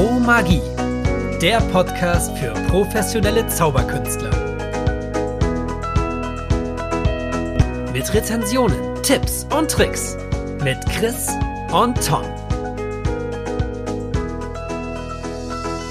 Pro Magie, der Podcast für professionelle Zauberkünstler. Mit Rezensionen, Tipps und Tricks mit Chris und Tom.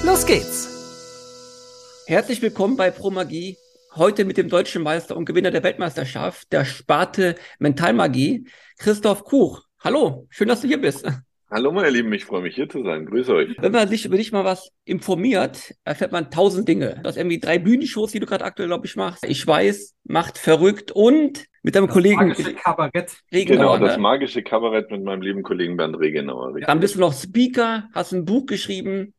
Los geht's! Herzlich willkommen bei Pro Magie. Heute mit dem deutschen Meister und Gewinner der Weltmeisterschaft, der Sparte Mentalmagie, Christoph Kuch. Hallo, schön, dass du hier bist. Hallo meine Lieben, ich freue mich hier zu sein. Grüße euch. Wenn man sich über dich mal was informiert, erfährt man tausend Dinge. Du hast irgendwie drei Bühnenshows, die du gerade aktuell, glaube ich, machst. Ich weiß, macht verrückt und mit deinem das Kollegen. Magische Kabarett. Regenauer, genau, das ne? magische Kabarett mit meinem lieben Kollegen Bernd Regenauer. Richtig. Dann bist du noch Speaker, hast ein Buch geschrieben.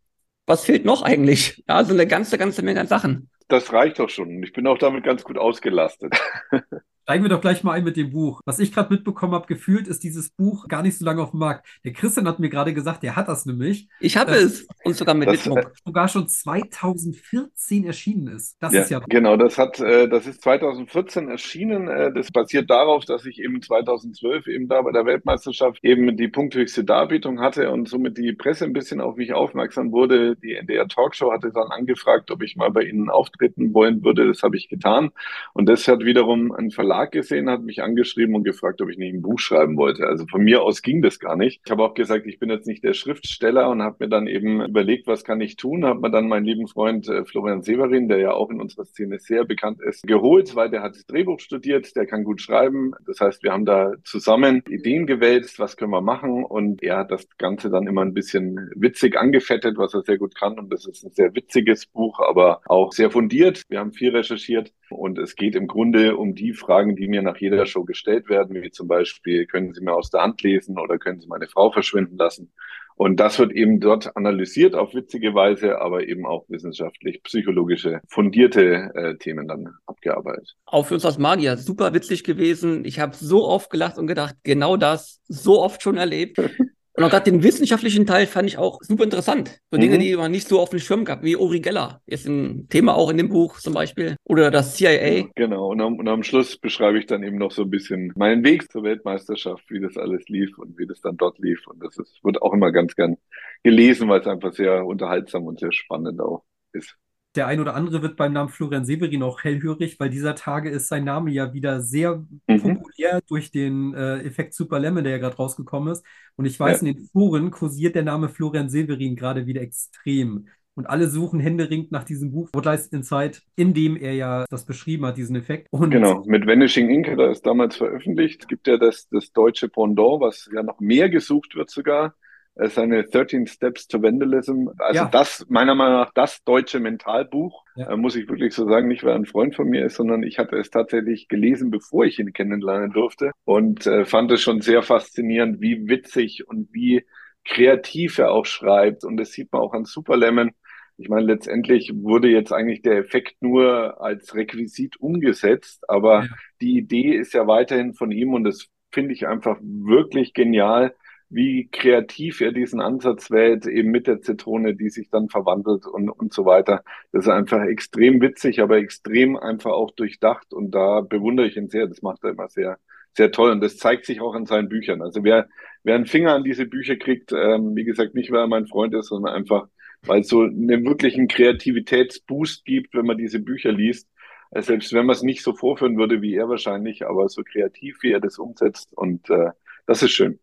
Was fehlt noch eigentlich? Ja, so eine ganze, ganze Menge an Sachen. Das reicht doch schon. Ich bin auch damit ganz gut ausgelastet. Steigen wir doch gleich mal ein mit dem Buch. Was ich gerade mitbekommen habe, gefühlt ist dieses Buch gar nicht so lange auf dem Markt. Der Christian hat mir gerade gesagt, der hat das nämlich. Ich habe äh, es und sogar mit das, Mitdruck. Sogar schon 2014 erschienen ist. Das ja, ist ja. Genau, das hat, äh, das ist 2014 erschienen. Äh, das basiert darauf, dass ich eben 2012 eben da bei der Weltmeisterschaft eben die punkthöchste Darbietung hatte und somit die Presse ein bisschen auf mich aufmerksam wurde. Die NDR Talkshow hatte dann angefragt, ob ich mal bei ihnen auftreten wollen würde. Das habe ich getan. Und das hat wiederum ein Verlag Verlag gesehen, hat mich angeschrieben und gefragt, ob ich nicht ein Buch schreiben wollte. Also von mir aus ging das gar nicht. Ich habe auch gesagt, ich bin jetzt nicht der Schriftsteller und habe mir dann eben überlegt, was kann ich tun. Habe mir dann meinen lieben Freund äh, Florian Severin, der ja auch in unserer Szene sehr bekannt ist, geholt, weil der hat das Drehbuch studiert, der kann gut schreiben. Das heißt, wir haben da zusammen Ideen gewälzt, was können wir machen und er hat das Ganze dann immer ein bisschen witzig angefettet, was er sehr gut kann und das ist ein sehr witziges Buch, aber auch sehr fundiert. Wir haben viel recherchiert und es geht im Grunde um die Fragen, die mir nach jeder Show gestellt werden, wie zum Beispiel, können Sie mir aus der Hand lesen oder können Sie meine Frau verschwinden lassen? Und das wird eben dort analysiert auf witzige Weise, aber eben auch wissenschaftlich, psychologische, fundierte äh, Themen dann abgearbeitet. Auch für uns als Magier super witzig gewesen. Ich habe so oft gelacht und gedacht, genau das, so oft schon erlebt. Und auch gerade den wissenschaftlichen Teil fand ich auch super interessant. So mhm. Dinge, die man nicht so auf dem Schirm gab, wie Uri Geller. Ist ein Thema auch in dem Buch zum Beispiel. Oder das CIA. Genau. Und am, und am Schluss beschreibe ich dann eben noch so ein bisschen meinen Weg zur Weltmeisterschaft, wie das alles lief und wie das dann dort lief. Und das ist, wird auch immer ganz gern gelesen, weil es einfach sehr unterhaltsam und sehr spannend auch ist der ein oder andere wird beim Namen Florian Severin auch hellhörig, weil dieser Tage ist sein Name ja wieder sehr mhm. populär durch den äh, Effekt Super Lemon, der ja gerade rausgekommen ist. Und ich weiß, ja. in den Foren kursiert der Name Florian Severin gerade wieder extrem. Und alle suchen händeringend nach diesem Buch What Lies Inside, in dem er ja das beschrieben hat, diesen Effekt. Und genau, mit Vanishing Ink, da ist damals veröffentlicht. Es gibt ja das, das deutsche Pendant, was ja noch mehr gesucht wird sogar seine 13 Steps to Vandalism. Also ja. das, meiner Meinung nach, das deutsche Mentalbuch, ja. muss ich wirklich so sagen, nicht weil er ein Freund von mir ist, sondern ich hatte es tatsächlich gelesen, bevor ich ihn kennenlernen durfte und äh, fand es schon sehr faszinierend, wie witzig und wie kreativ er auch schreibt. Und das sieht man auch an Superlemon. Ich meine, letztendlich wurde jetzt eigentlich der Effekt nur als Requisit umgesetzt, aber ja. die Idee ist ja weiterhin von ihm und das finde ich einfach wirklich genial, wie kreativ er diesen Ansatz wählt, eben mit der Zitrone, die sich dann verwandelt und, und so weiter. Das ist einfach extrem witzig, aber extrem einfach auch durchdacht und da bewundere ich ihn sehr. Das macht er immer sehr, sehr toll und das zeigt sich auch in seinen Büchern. Also wer, wer einen Finger an diese Bücher kriegt, ähm, wie gesagt, nicht weil er mein Freund ist, sondern einfach, weil es so einen wirklichen Kreativitätsboost gibt, wenn man diese Bücher liest. Also selbst wenn man es nicht so vorführen würde wie er wahrscheinlich, aber so kreativ, wie er das umsetzt und äh, das ist schön.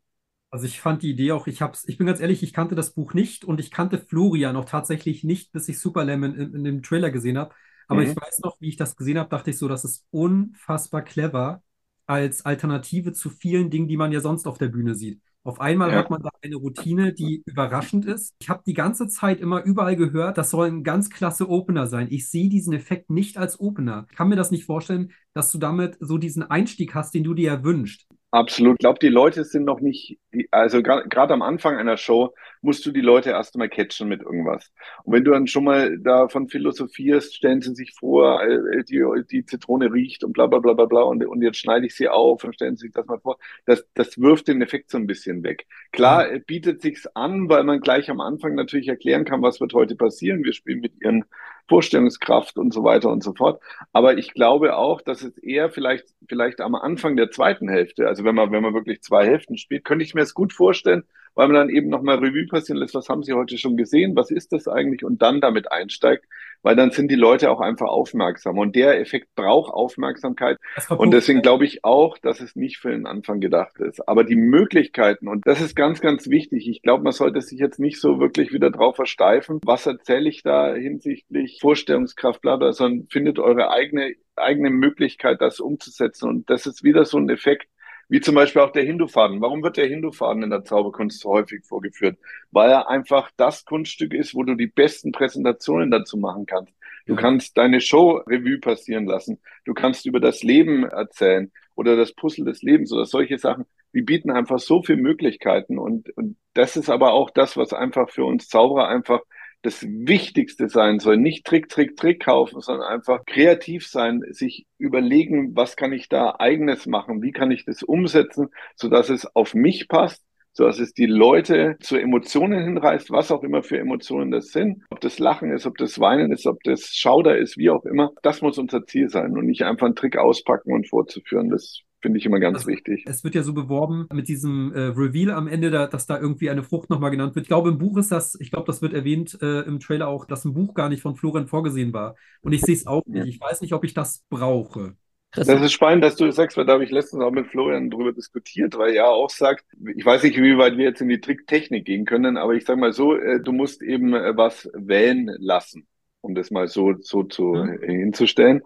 Also ich fand die Idee auch, ich hab's, ich bin ganz ehrlich, ich kannte das Buch nicht und ich kannte Florian auch tatsächlich nicht, bis ich Superlemon in, in dem Trailer gesehen habe. Aber mhm. ich weiß noch, wie ich das gesehen habe, dachte ich so, das ist unfassbar clever als Alternative zu vielen Dingen, die man ja sonst auf der Bühne sieht. Auf einmal ja. hat man da eine Routine, die überraschend ist. Ich habe die ganze Zeit immer überall gehört, das soll ein ganz klasse Opener sein. Ich sehe diesen Effekt nicht als Opener. Ich kann mir das nicht vorstellen, dass du damit so diesen Einstieg hast, den du dir ja wünschst. Absolut. Ich glaube, die Leute sind noch nicht, also gerade am Anfang einer Show musst du die Leute erst mal catchen mit irgendwas. Und wenn du dann schon mal davon philosophierst, stellen sie sich vor, äh, die, die Zitrone riecht und bla bla bla bla bla und, und jetzt schneide ich sie auf und stellen sie sich das mal vor. Das, das wirft den Effekt so ein bisschen weg. Klar, mhm. bietet sich's an, weil man gleich am Anfang natürlich erklären kann, was wird heute passieren. Wir spielen mit ihren Vorstellungskraft und so weiter und so fort. Aber ich glaube auch, dass es eher vielleicht, vielleicht am Anfang der zweiten Hälfte, also wenn man, wenn man wirklich zwei Hälften spielt, könnte ich mir es gut vorstellen, weil man dann eben nochmal Revue passieren lässt, was haben Sie heute schon gesehen, was ist das eigentlich und dann damit einsteigt, weil dann sind die Leute auch einfach aufmerksam und der Effekt braucht Aufmerksamkeit und deswegen glaube ich auch, dass es nicht für den Anfang gedacht ist. Aber die Möglichkeiten und das ist ganz, ganz wichtig. Ich glaube, man sollte sich jetzt nicht so wirklich wieder drauf versteifen, was erzähle ich da hinsichtlich Vorstellungskraft, bla, bla, sondern findet eure eigene eigene Möglichkeit, das umzusetzen. Und das ist wieder so ein Effekt, wie zum Beispiel auch der Hindu-Faden. Warum wird der Hindu-Faden in der Zauberkunst so häufig vorgeführt? Weil er einfach das Kunststück ist, wo du die besten Präsentationen dazu machen kannst. Du kannst deine Show Revue passieren lassen. Du kannst über das Leben erzählen oder das Puzzle des Lebens oder solche Sachen. Die bieten einfach so viele Möglichkeiten. Und, und das ist aber auch das, was einfach für uns Zauberer einfach das Wichtigste sein soll. Nicht Trick, Trick, Trick kaufen, sondern einfach kreativ sein, sich überlegen, was kann ich da eigenes machen, wie kann ich das umsetzen, sodass es auf mich passt, sodass es die Leute zu Emotionen hinreißt, was auch immer für Emotionen das sind. Ob das Lachen ist, ob das Weinen ist, ob das Schauder ist, wie auch immer. Das muss unser Ziel sein und nicht einfach einen Trick auspacken und vorzuführen. Das Finde ich immer ganz also, wichtig. Es wird ja so beworben mit diesem äh, Reveal am Ende, da, dass da irgendwie eine Frucht nochmal genannt wird. Ich glaube, im Buch ist das, ich glaube, das wird erwähnt äh, im Trailer auch, dass ein Buch gar nicht von Florian vorgesehen war. Und ich sehe es auch nicht. Ich weiß nicht, ob ich das brauche. Das ist spannend, dass du das sagst, weil da habe ich letztens auch mit Florian drüber diskutiert, weil er auch sagt, ich weiß nicht, wie weit wir jetzt in die Tricktechnik gehen können, aber ich sage mal so, äh, du musst eben äh, was wählen lassen, um das mal so, so zu, mhm. hinzustellen.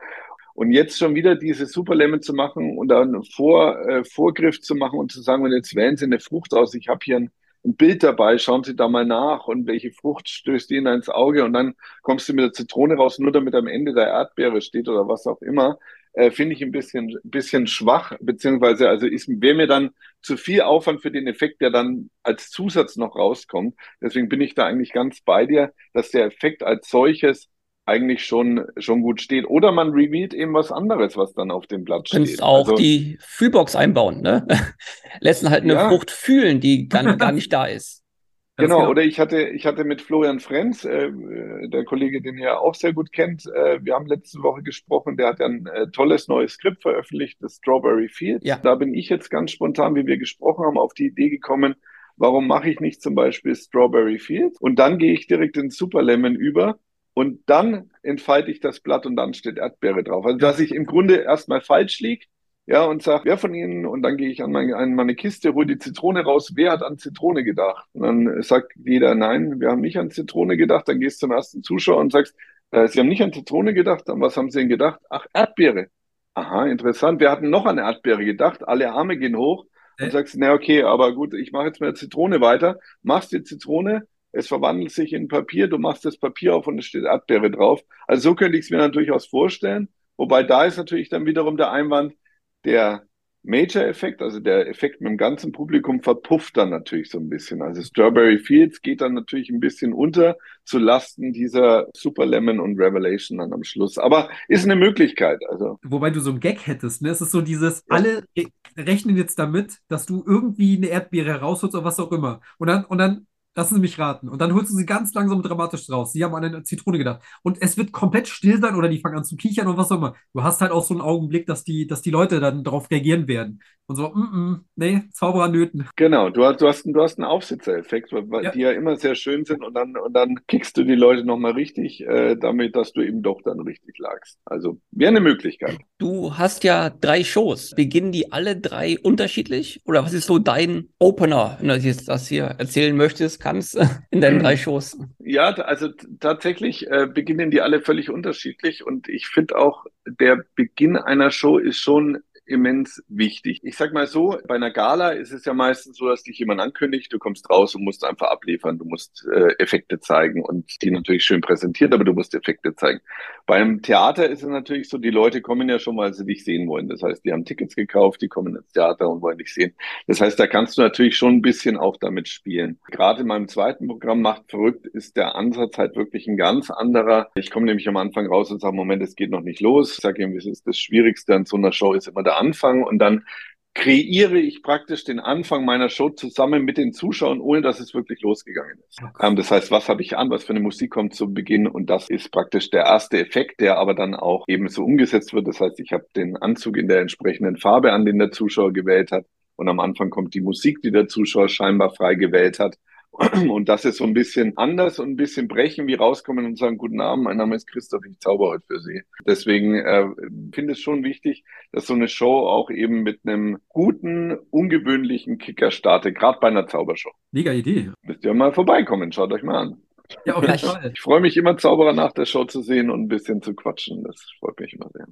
Und jetzt schon wieder diese Superlemon zu machen und dann Vor, äh, Vorgriff zu machen und zu sagen, und jetzt wählen Sie eine Frucht aus, ich habe hier ein, ein, Bild dabei, schauen Sie da mal nach und welche Frucht stößt Ihnen ins Auge? Und dann kommst du mit der Zitrone raus, nur damit am Ende der Erdbeere steht oder was auch immer, äh, finde ich ein bisschen, bisschen schwach, beziehungsweise also wäre mir dann zu viel Aufwand für den Effekt, der dann als Zusatz noch rauskommt. Deswegen bin ich da eigentlich ganz bei dir, dass der Effekt als solches eigentlich schon, schon gut steht. Oder man revealed eben was anderes, was dann auf dem Blatt steht. Du kannst auch also, die Fühlbox einbauen, ne? Lässt halt eine ja. Frucht fühlen, die gar, gar nicht da ist. Genau, genau, oder ich hatte, ich hatte mit Florian Frenz, äh, der Kollege, den ihr auch sehr gut kennt, äh, wir haben letzte Woche gesprochen, der hat ein äh, tolles neues Skript veröffentlicht, das Strawberry Field. Ja. Da bin ich jetzt ganz spontan, wie wir gesprochen haben, auf die Idee gekommen, warum mache ich nicht zum Beispiel Strawberry Field? Und dann gehe ich direkt in Super Lemon über und dann entfalte ich das Blatt und dann steht Erdbeere drauf. Also dass ich im Grunde erstmal falsch liege, ja, und sage, wer von Ihnen, und dann gehe ich an meine, an meine Kiste, hole die Zitrone raus, wer hat an Zitrone gedacht? Und dann sagt jeder, nein, wir haben nicht an Zitrone gedacht, dann gehst du zum ersten Zuschauer und sagst, äh, Sie haben nicht an Zitrone gedacht, an was haben Sie denn gedacht? Ach, Erdbeere. Aha, interessant. Wir hatten noch an Erdbeere gedacht, alle Arme gehen hoch und äh? sagst, na okay, aber gut, ich mache jetzt mit der Zitrone weiter, machst die Zitrone, es verwandelt sich in Papier, du machst das Papier auf und es steht Erdbeere drauf. Also so könnte ich es mir dann durchaus vorstellen. Wobei da ist natürlich dann wiederum der Einwand, der Major-Effekt, also der Effekt mit dem ganzen Publikum verpufft dann natürlich so ein bisschen. Also Strawberry Fields geht dann natürlich ein bisschen unter zu Lasten dieser Super Lemon und Revelation dann am Schluss. Aber ist eine Möglichkeit. Also. Wobei du so ein Gag hättest, ne? Es ist so dieses, ja. alle rechnen jetzt damit, dass du irgendwie eine Erdbeere rausholst oder was auch immer. Und dann, und dann Lassen Sie mich raten. Und dann holst du sie ganz langsam und dramatisch raus. Sie haben an eine Zitrone gedacht. Und es wird komplett still sein oder die fangen an zu kichern und was auch immer. Du hast halt auch so einen Augenblick, dass die, dass die Leute dann darauf reagieren werden. Und so, mm -mm, nee, Zauberer nöten. Genau, du hast, du hast, du hast einen Aufsitzereffekt, weil ja. die ja immer sehr schön sind und dann, und dann kickst du die Leute nochmal richtig, äh, damit, dass du eben doch dann richtig lagst. Also wäre eine Möglichkeit. Du hast ja drei Shows. Beginnen die alle drei unterschiedlich? Oder was ist so dein Opener, wenn du jetzt das hier erzählen möchtest? Kannst in deinen drei Shows? Ja, also tatsächlich äh, beginnen die alle völlig unterschiedlich und ich finde auch, der Beginn einer Show ist schon immens wichtig. Ich sag mal so, bei einer Gala ist es ja meistens so, dass dich jemand ankündigt, du kommst raus und musst einfach abliefern, du musst äh, Effekte zeigen und die natürlich schön präsentiert, aber du musst Effekte zeigen. Beim Theater ist es natürlich so, die Leute kommen ja schon, weil sie dich sehen wollen. Das heißt, die haben Tickets gekauft, die kommen ins Theater und wollen dich sehen. Das heißt, da kannst du natürlich schon ein bisschen auch damit spielen. Gerade in meinem zweiten Programm Macht verrückt ist der Ansatz halt wirklich ein ganz anderer. Ich komme nämlich am Anfang raus und sage, Moment, es geht noch nicht los. Ich sage ihm, es ist das Schwierigste an so einer Show ist immer der Anfang und dann kreiere ich praktisch den Anfang meiner Show zusammen mit den Zuschauern, ohne dass es wirklich losgegangen ist. Okay. Ähm, das heißt, was habe ich an, was für eine Musik kommt zu Beginn und das ist praktisch der erste Effekt, der aber dann auch eben so umgesetzt wird. Das heißt, ich habe den Anzug in der entsprechenden Farbe an, den der Zuschauer gewählt hat. Und am Anfang kommt die Musik, die der Zuschauer scheinbar frei gewählt hat. Und das ist so ein bisschen anders und ein bisschen brechen, wie rauskommen und sagen, guten Abend, mein Name ist Christoph, ich zauber heute für Sie. Deswegen äh, finde ich es schon wichtig, dass so eine Show auch eben mit einem guten, ungewöhnlichen Kicker startet, gerade bei einer Zaubershow. Mega Idee. Müsst ihr mal vorbeikommen, schaut euch mal an. Ja, auf jeden Fall. Ich freue mich immer, Zauberer nach der Show zu sehen und ein bisschen zu quatschen. Das freut mich immer sehr.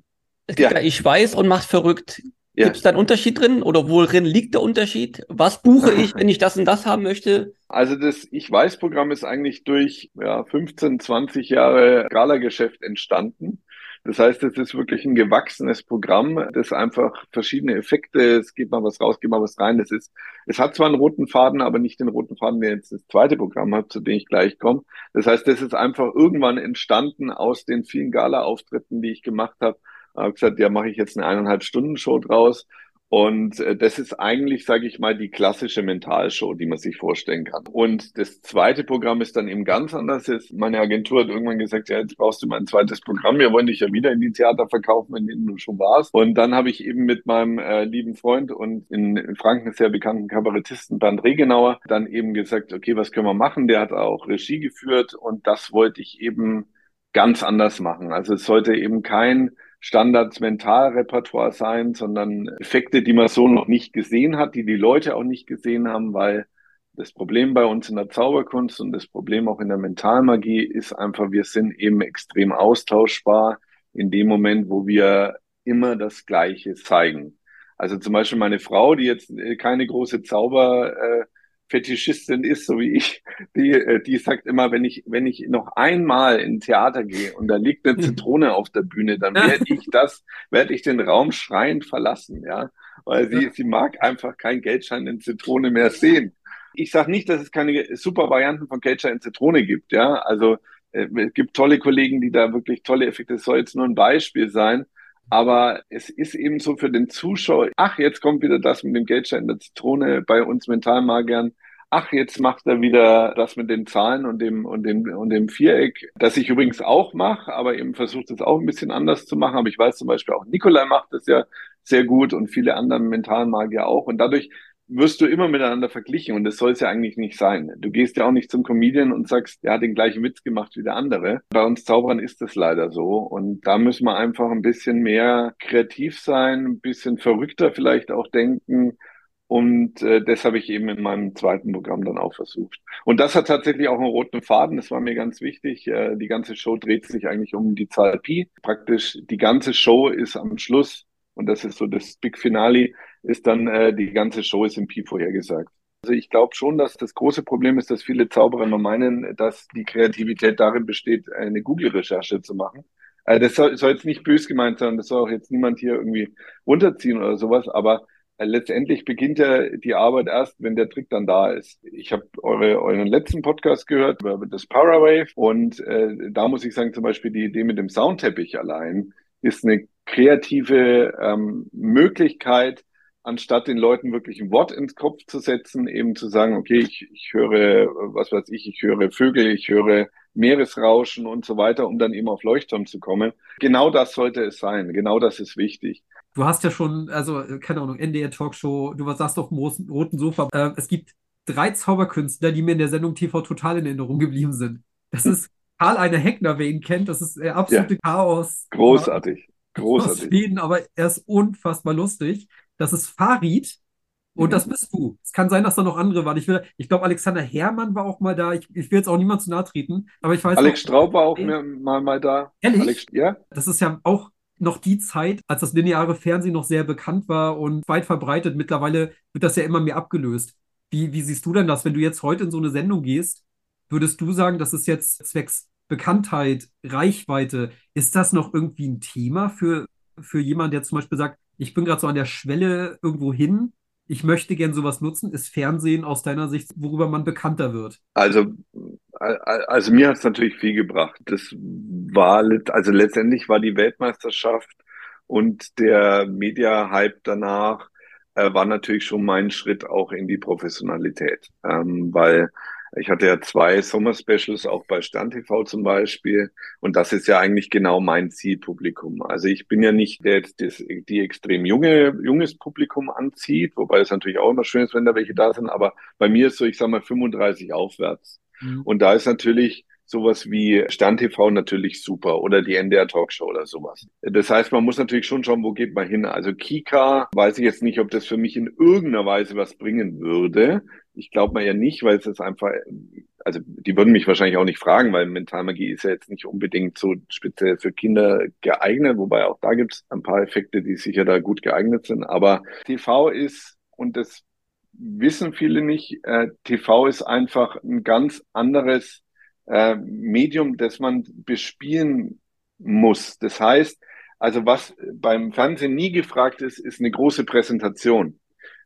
Es gibt ja. ja Ich weiß und macht verrückt. Ja. Gibt es da einen Unterschied drin oder worin liegt der Unterschied? Was buche ich, wenn ich das und das haben möchte? Also das Ich weiß-Programm ist eigentlich durch ja, 15, 20 Jahre Gala-Geschäft entstanden. Das heißt, es ist wirklich ein gewachsenes Programm, das einfach verschiedene Effekte, es geht mal was raus, geht mal was rein. Das ist, es hat zwar einen roten Faden, aber nicht den roten Faden, der jetzt das zweite Programm hat, zu dem ich gleich komme. Das heißt, das ist einfach irgendwann entstanden aus den vielen Gala-Auftritten, die ich gemacht habe habe gesagt, ja, mache ich jetzt eine eineinhalb Stunden Show draus. Und äh, das ist eigentlich, sage ich mal, die klassische Mentalshow, die man sich vorstellen kann. Und das zweite Programm ist dann eben ganz anders. Jetzt, meine Agentur hat irgendwann gesagt, ja, jetzt brauchst du mal ein zweites Programm. Wir wollen dich ja wieder in die Theater verkaufen, denen du schon warst. Und dann habe ich eben mit meinem äh, lieben Freund und in, in Franken sehr bekannten Kabarettisten Bernd Regenauer dann eben gesagt, okay, was können wir machen? Der hat auch Regie geführt und das wollte ich eben ganz anders machen. Also es sollte eben kein Standards-Mentalrepertoire sein, sondern Effekte, die man so noch nicht gesehen hat, die die Leute auch nicht gesehen haben, weil das Problem bei uns in der Zauberkunst und das Problem auch in der Mentalmagie ist einfach, wir sind eben extrem austauschbar in dem Moment, wo wir immer das Gleiche zeigen. Also zum Beispiel meine Frau, die jetzt keine große Zauber, äh, Fetischistin ist, so wie ich, die, äh, die sagt immer, wenn ich, wenn ich noch einmal in Theater gehe und da liegt eine Zitrone auf der Bühne, dann werde ich das, werde ich den Raum schreiend verlassen, ja. Weil sie, sie mag einfach kein Geldschein in Zitrone mehr sehen. Ich sage nicht, dass es keine super Varianten von Geldschein in Zitrone gibt, ja. Also äh, es gibt tolle Kollegen, die da wirklich tolle Effekte, das soll jetzt nur ein Beispiel sein. Aber es ist eben so für den Zuschauer, ach, jetzt kommt wieder das mit dem Geldschein der Zitrone bei uns Mentalmagern. Ach, jetzt macht er wieder das mit den Zahlen und dem, und dem, und dem Viereck, das ich übrigens auch mache, aber eben versucht es auch ein bisschen anders zu machen. Aber ich weiß zum Beispiel auch, Nikolai macht das ja sehr gut und viele andere Mentalmagier auch. Und dadurch wirst du immer miteinander verglichen und das soll es ja eigentlich nicht sein. Du gehst ja auch nicht zum Comedian und sagst, er hat den gleichen Witz gemacht wie der andere. Bei uns Zauberern ist das leider so und da müssen wir einfach ein bisschen mehr kreativ sein, ein bisschen verrückter vielleicht auch denken und äh, das habe ich eben in meinem zweiten Programm dann auch versucht. Und das hat tatsächlich auch einen roten Faden, das war mir ganz wichtig. Äh, die ganze Show dreht sich eigentlich um die Zahl Pi. Praktisch die ganze Show ist am Schluss und das ist so das Big Finale, ist dann äh, die ganze Show ist im Pi vorhergesagt. Also ich glaube schon, dass das große Problem ist, dass viele Zauberer nur meinen, dass die Kreativität darin besteht, eine Google-Recherche zu machen. Also das soll, soll jetzt nicht bös gemeint sein, das soll auch jetzt niemand hier irgendwie runterziehen oder sowas, aber äh, letztendlich beginnt ja die Arbeit erst, wenn der Trick dann da ist. Ich habe eure, euren letzten Podcast gehört über das Powerwave und äh, da muss ich sagen, zum Beispiel die Idee mit dem Soundteppich allein ist eine kreative ähm, Möglichkeit, anstatt den Leuten wirklich ein Wort ins Kopf zu setzen, eben zu sagen, okay, ich, ich höre, was weiß ich, ich höre Vögel, ich höre Meeresrauschen und so weiter, um dann eben auf Leuchtturm zu kommen. Genau das sollte es sein. Genau das ist wichtig. Du hast ja schon, also, keine Ahnung, NDR Talkshow, du saßt auf dem roten Sofa. Äh, es gibt drei Zauberkünstler, die mir in der Sendung TV total in Erinnerung geblieben sind. Das ist Karl Eine Heckner, wer ihn kennt, das ist äh, absolute ja. Chaos. Großartig. Großartig. Schweden, aber er ist unfassbar lustig. Das ist Farid. Und mhm. das bist du. Es kann sein, dass da noch andere waren. Ich, will, ich glaube, Alexander Herrmann war auch mal da. Ich, ich will jetzt auch niemand zu nahe treten, aber ich weiß Alex noch, Straub war auch mehr, mal, mal da. Ehrlich? Alex, ja. Das ist ja auch noch die Zeit, als das lineare Fernsehen noch sehr bekannt war und weit verbreitet. Mittlerweile wird das ja immer mehr abgelöst. Wie, wie siehst du denn das, wenn du jetzt heute in so eine Sendung gehst? Würdest du sagen, das ist jetzt zwecks Bekanntheit, Reichweite, ist das noch irgendwie ein Thema für, für jemanden, der zum Beispiel sagt, ich bin gerade so an der Schwelle irgendwo hin, ich möchte gern sowas nutzen. Ist Fernsehen aus deiner Sicht, worüber man bekannter wird? Also, also mir hat es natürlich viel gebracht. Das war, also letztendlich war die Weltmeisterschaft und der Media-Hype danach äh, war natürlich schon mein Schritt auch in die Professionalität, ähm, weil Ich hatte ja zwei Sommer-Specials auch bei Stern TV zum Beispiel. Und das ist ja eigentlich genau mein Zielpublikum. Also ich bin ja nicht der, der die extrem junge, junges Publikum anzieht, wobei es natürlich auch immer schön ist, wenn da welche da sind. Aber bei mir ist so, ich sag mal, 35 aufwärts. Mhm. Und da ist natürlich sowas wie Stern TV natürlich super oder die NDR Talkshow oder sowas. Das heißt, man muss natürlich schon schauen, wo geht man hin. Also Kika, weiß ich jetzt nicht, ob das für mich in irgendeiner Weise was bringen würde. Ich glaube mal ja nicht, weil es ist einfach, also die würden mich wahrscheinlich auch nicht fragen, weil Mentalmagie ist ja jetzt nicht unbedingt so speziell für Kinder geeignet, wobei auch da gibt es ein paar Effekte, die sicher da gut geeignet sind. Aber TV ist, und das wissen viele nicht, äh, TV ist einfach ein ganz anderes äh, Medium, das man bespielen muss. Das heißt, also was beim Fernsehen nie gefragt ist, ist eine große Präsentation.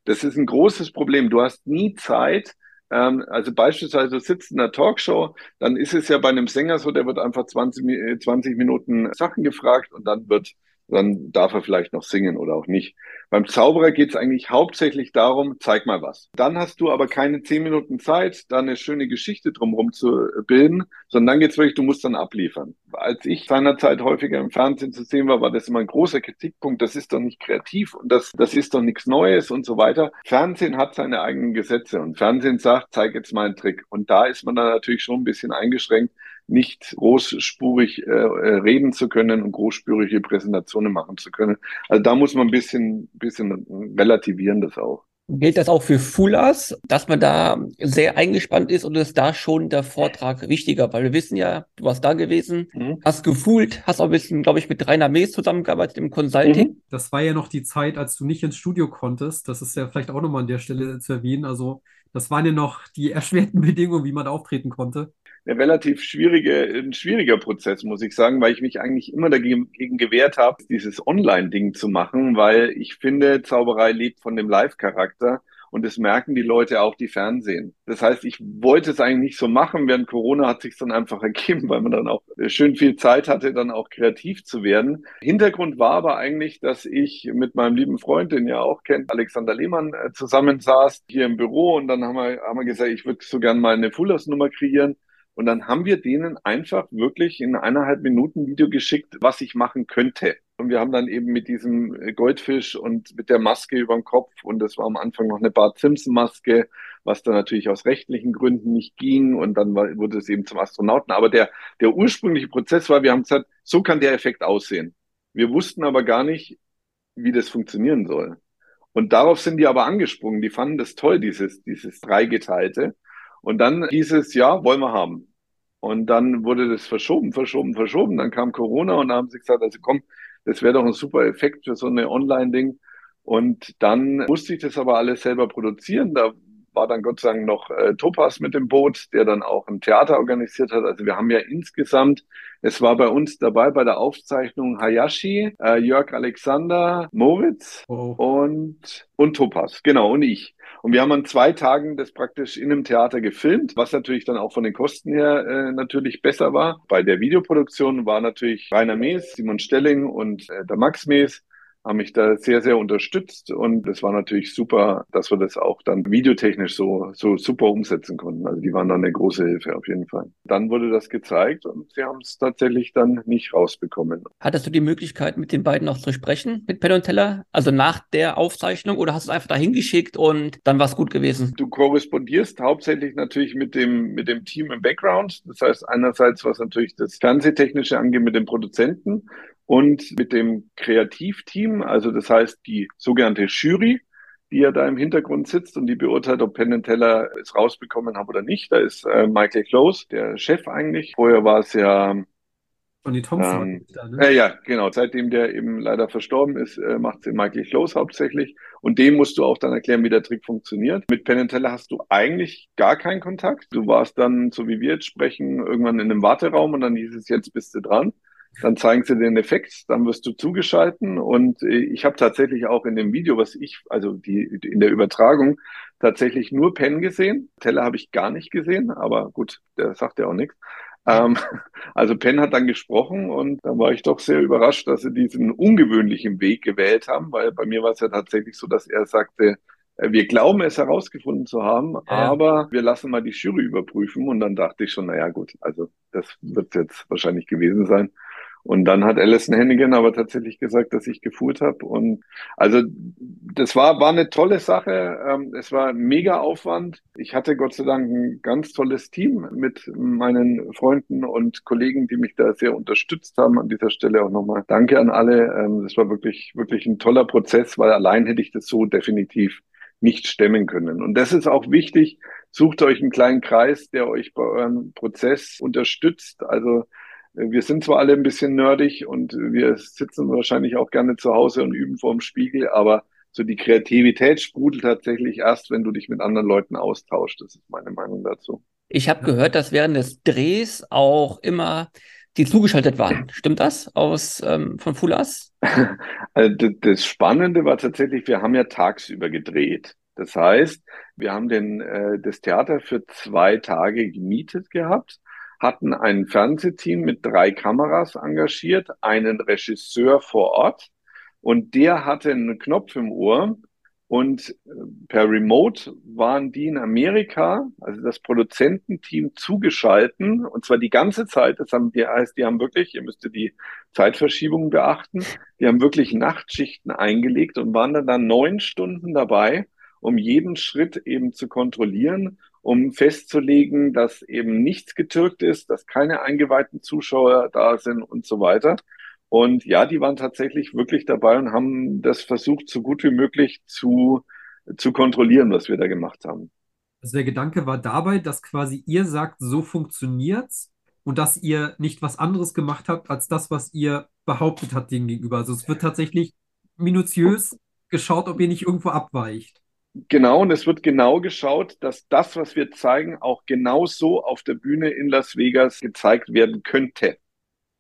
Das ist ein großes Problem. Du hast nie Zeit, ähm, also beispielsweise sitzt in einer Talkshow, dann ist es ja bei einem Sänger so, der wird einfach 20, 20 Minuten Sachen gefragt und dann wird dann darf er vielleicht noch singen oder auch nicht. Beim Zauberer geht es eigentlich hauptsächlich darum, zeig mal was. Dann hast du aber keine zehn Minuten Zeit, da eine schöne Geschichte drumherum zu bilden, sondern dann geht es wirklich, du musst dann abliefern. Als ich seinerzeit häufiger im Fernsehen zu sehen war, war das immer ein großer Kritikpunkt, das ist doch nicht kreativ und das, das ist doch nichts Neues und so weiter. Fernsehen hat seine eigenen Gesetze und Fernsehen sagt, zeig jetzt mal einen Trick. Und da ist man dann natürlich schon ein bisschen eingeschränkt, nicht großspurig äh, äh, reden zu können und großspurige Präsentationen machen zu können. Also da muss man ein bisschen, bisschen relativieren das auch. Gilt das auch für Fullers, dass man da sehr eingespannt ist oder ist da schon der Vortrag wichtiger? Weil wir wissen ja, du warst da gewesen, mhm. hast gefühlt, hast auch ein bisschen, glaube ich, mit Rainer Mees zusammengearbeitet im Consulting. Mhm. Das war ja noch die Zeit, als du nicht ins Studio konntest. Das ist ja vielleicht auch nochmal an der Stelle zu erwähnen. Also das waren ja noch die erschwerten Bedingungen, wie man auftreten konnte eine relativ schwierige, ein schwieriger Prozess, muss ich sagen, weil ich mich eigentlich immer dagegen gewehrt habe, dieses Online-Ding zu machen, weil ich finde, Zauberei lebt von dem Live-Charakter. Und das merken die Leute auch, die Fernsehen. Das heißt, ich wollte es eigentlich nicht so machen. Während Corona hat sich dann einfach ergeben, weil man dann auch schön viel Zeit hatte, dann auch kreativ zu werden. Hintergrund war aber eigentlich, dass ich mit meinem lieben Freund, den ihr auch kennt, Alexander Lehmann, äh, zusammensaß hier im Büro und dann haben wir, haben wir gesagt, ich würde so gern mal eine Fullers-Nummer kreieren. Und dann haben wir denen einfach wirklich in eineinhalb Minuten Video geschickt, was ich machen könnte. Und wir haben dann eben mit diesem Goldfisch und mit der Maske über dem Kopf und das war am Anfang noch eine Bart Simpson Maske, was dann natürlich aus rechtlichen Gründen nicht ging und dann war, wurde es eben zum Astronauten. Aber der, der ursprüngliche Prozess war, wir haben gesagt, so kann der Effekt aussehen. Wir wussten aber gar nicht, wie das funktionieren soll. Und darauf sind die aber angesprungen. Die fanden das toll, dieses, dieses dreigeteilte. Und dann hieß es, ja, wollen wir haben. Und dann wurde das verschoben, verschoben, verschoben. Dann kam Corona und dann haben sie gesagt, also komm, das wäre doch ein super Effekt für so eine Online-Ding. Und dann musste ich das aber alles selber produzieren. Da war dann Gott sei Dank noch äh, Topas mit dem Boot, der dann auch ein Theater organisiert hat. Also wir haben ja insgesamt, es war bei uns dabei bei der Aufzeichnung Hayashi, äh, Jörg Alexander, Moritz oh. und, und Topas, genau, und ich. Und wir haben an zwei Tagen das praktisch in einem Theater gefilmt, was natürlich dann auch von den Kosten her äh, natürlich besser war. Bei der Videoproduktion war natürlich Rainer Mees, Simon Stelling und äh, der Max Mees haben mich da sehr, sehr unterstützt und es war natürlich super, dass wir das auch dann videotechnisch so, so super umsetzen konnten. Also die waren dann eine große Hilfe auf jeden Fall. Dann wurde das gezeigt und sie haben es tatsächlich dann nicht rausbekommen. Hattest du die Möglichkeit, mit den beiden noch zu sprechen, mit Penn und Teller? Also nach der Aufzeichnung oder hast du es einfach dahin geschickt und dann war es gut gewesen? Du korrespondierst hauptsächlich natürlich mit dem, mit dem Team im Background. Das heißt einerseits, was natürlich das Fernsehtechnische angeht, mit den Produzenten und mit dem Kreativteam, also das heißt die sogenannte Jury, die ja da im Hintergrund sitzt und die beurteilt, ob Penn Teller es rausbekommen haben oder nicht. Da ist äh, Michael Close, der Chef eigentlich. Vorher war es ja Johnny Thompson. Ähm, da, ne? äh, ja, genau. Seitdem der eben leider verstorben ist, äh, macht sie Michael Close hauptsächlich. Und dem musst du auch dann erklären, wie der Trick funktioniert. Mit Penn Teller hast du eigentlich gar keinen Kontakt. Du warst dann, so wie wir jetzt sprechen, irgendwann in einem Warteraum und dann hieß es, jetzt bist du dran. Dann zeigen sie den Effekt, dann wirst du zugeschalten und äh, ich habe tatsächlich auch in dem Video, was ich, also die in der Übertragung, tatsächlich nur Pen gesehen. Teller habe ich gar nicht gesehen, aber gut, der sagt ja auch nichts. Ähm, also Penn hat dann gesprochen und da war ich doch sehr überrascht, dass sie diesen ungewöhnlichen Weg gewählt haben, weil bei mir war es ja tatsächlich so, dass er sagte, äh, wir glauben es herausgefunden zu haben, ja. aber wir lassen mal die Jury überprüfen. Und dann dachte ich schon, naja gut, also das wird jetzt wahrscheinlich gewesen sein. Und dann hat Alison Hennigan aber tatsächlich gesagt, dass ich geführt habe. Und also das war, war eine tolle Sache. Ähm, es war mega Aufwand. Ich hatte Gott sei Dank ein ganz tolles Team mit meinen Freunden und Kollegen, die mich da sehr unterstützt haben. An dieser Stelle auch nochmal Danke an alle. Ähm, das war wirklich, wirklich ein toller Prozess, weil allein hätte ich das so definitiv nicht stemmen können. Und das ist auch wichtig. Sucht euch einen kleinen Kreis, der euch bei eurem Prozess unterstützt. Also wir sind zwar alle ein bisschen nerdig und wir sitzen wahrscheinlich auch gerne zu Hause und üben vor dem Spiegel, aber so die Kreativität sprudelt tatsächlich erst, wenn du dich mit anderen Leuten austauschst. Das ist meine Meinung dazu. Ich habe gehört, dass während des Drehs auch immer die zugeschaltet waren. Stimmt das aus ähm, von Fulas? Also das Spannende war tatsächlich, wir haben ja tagsüber gedreht. Das heißt, wir haben den, äh, das Theater für zwei Tage gemietet gehabt hatten ein Fernsehteam mit drei Kameras engagiert, einen Regisseur vor Ort. Und der hatte einen Knopf im Ohr. Und äh, per Remote waren die in Amerika, also das Produzententeam zugeschalten. Und zwar die ganze Zeit. Das haben die heißt, die haben wirklich, ihr müsstet die Zeitverschiebung beachten, die haben wirklich Nachtschichten eingelegt und waren dann, dann neun Stunden dabei, um jeden Schritt eben zu kontrollieren um festzulegen, dass eben nichts getürkt ist, dass keine eingeweihten Zuschauer da sind und so weiter. Und ja, die waren tatsächlich wirklich dabei und haben das versucht, so gut wie möglich zu, zu kontrollieren, was wir da gemacht haben. Also der Gedanke war dabei, dass quasi ihr sagt, so funktioniert's und dass ihr nicht was anderes gemacht habt, als das, was ihr behauptet habt dem gegenüber. Also es wird tatsächlich minutiös geschaut, ob ihr nicht irgendwo abweicht. Genau, und es wird genau geschaut, dass das, was wir zeigen, auch genau so auf der Bühne in Las Vegas gezeigt werden könnte.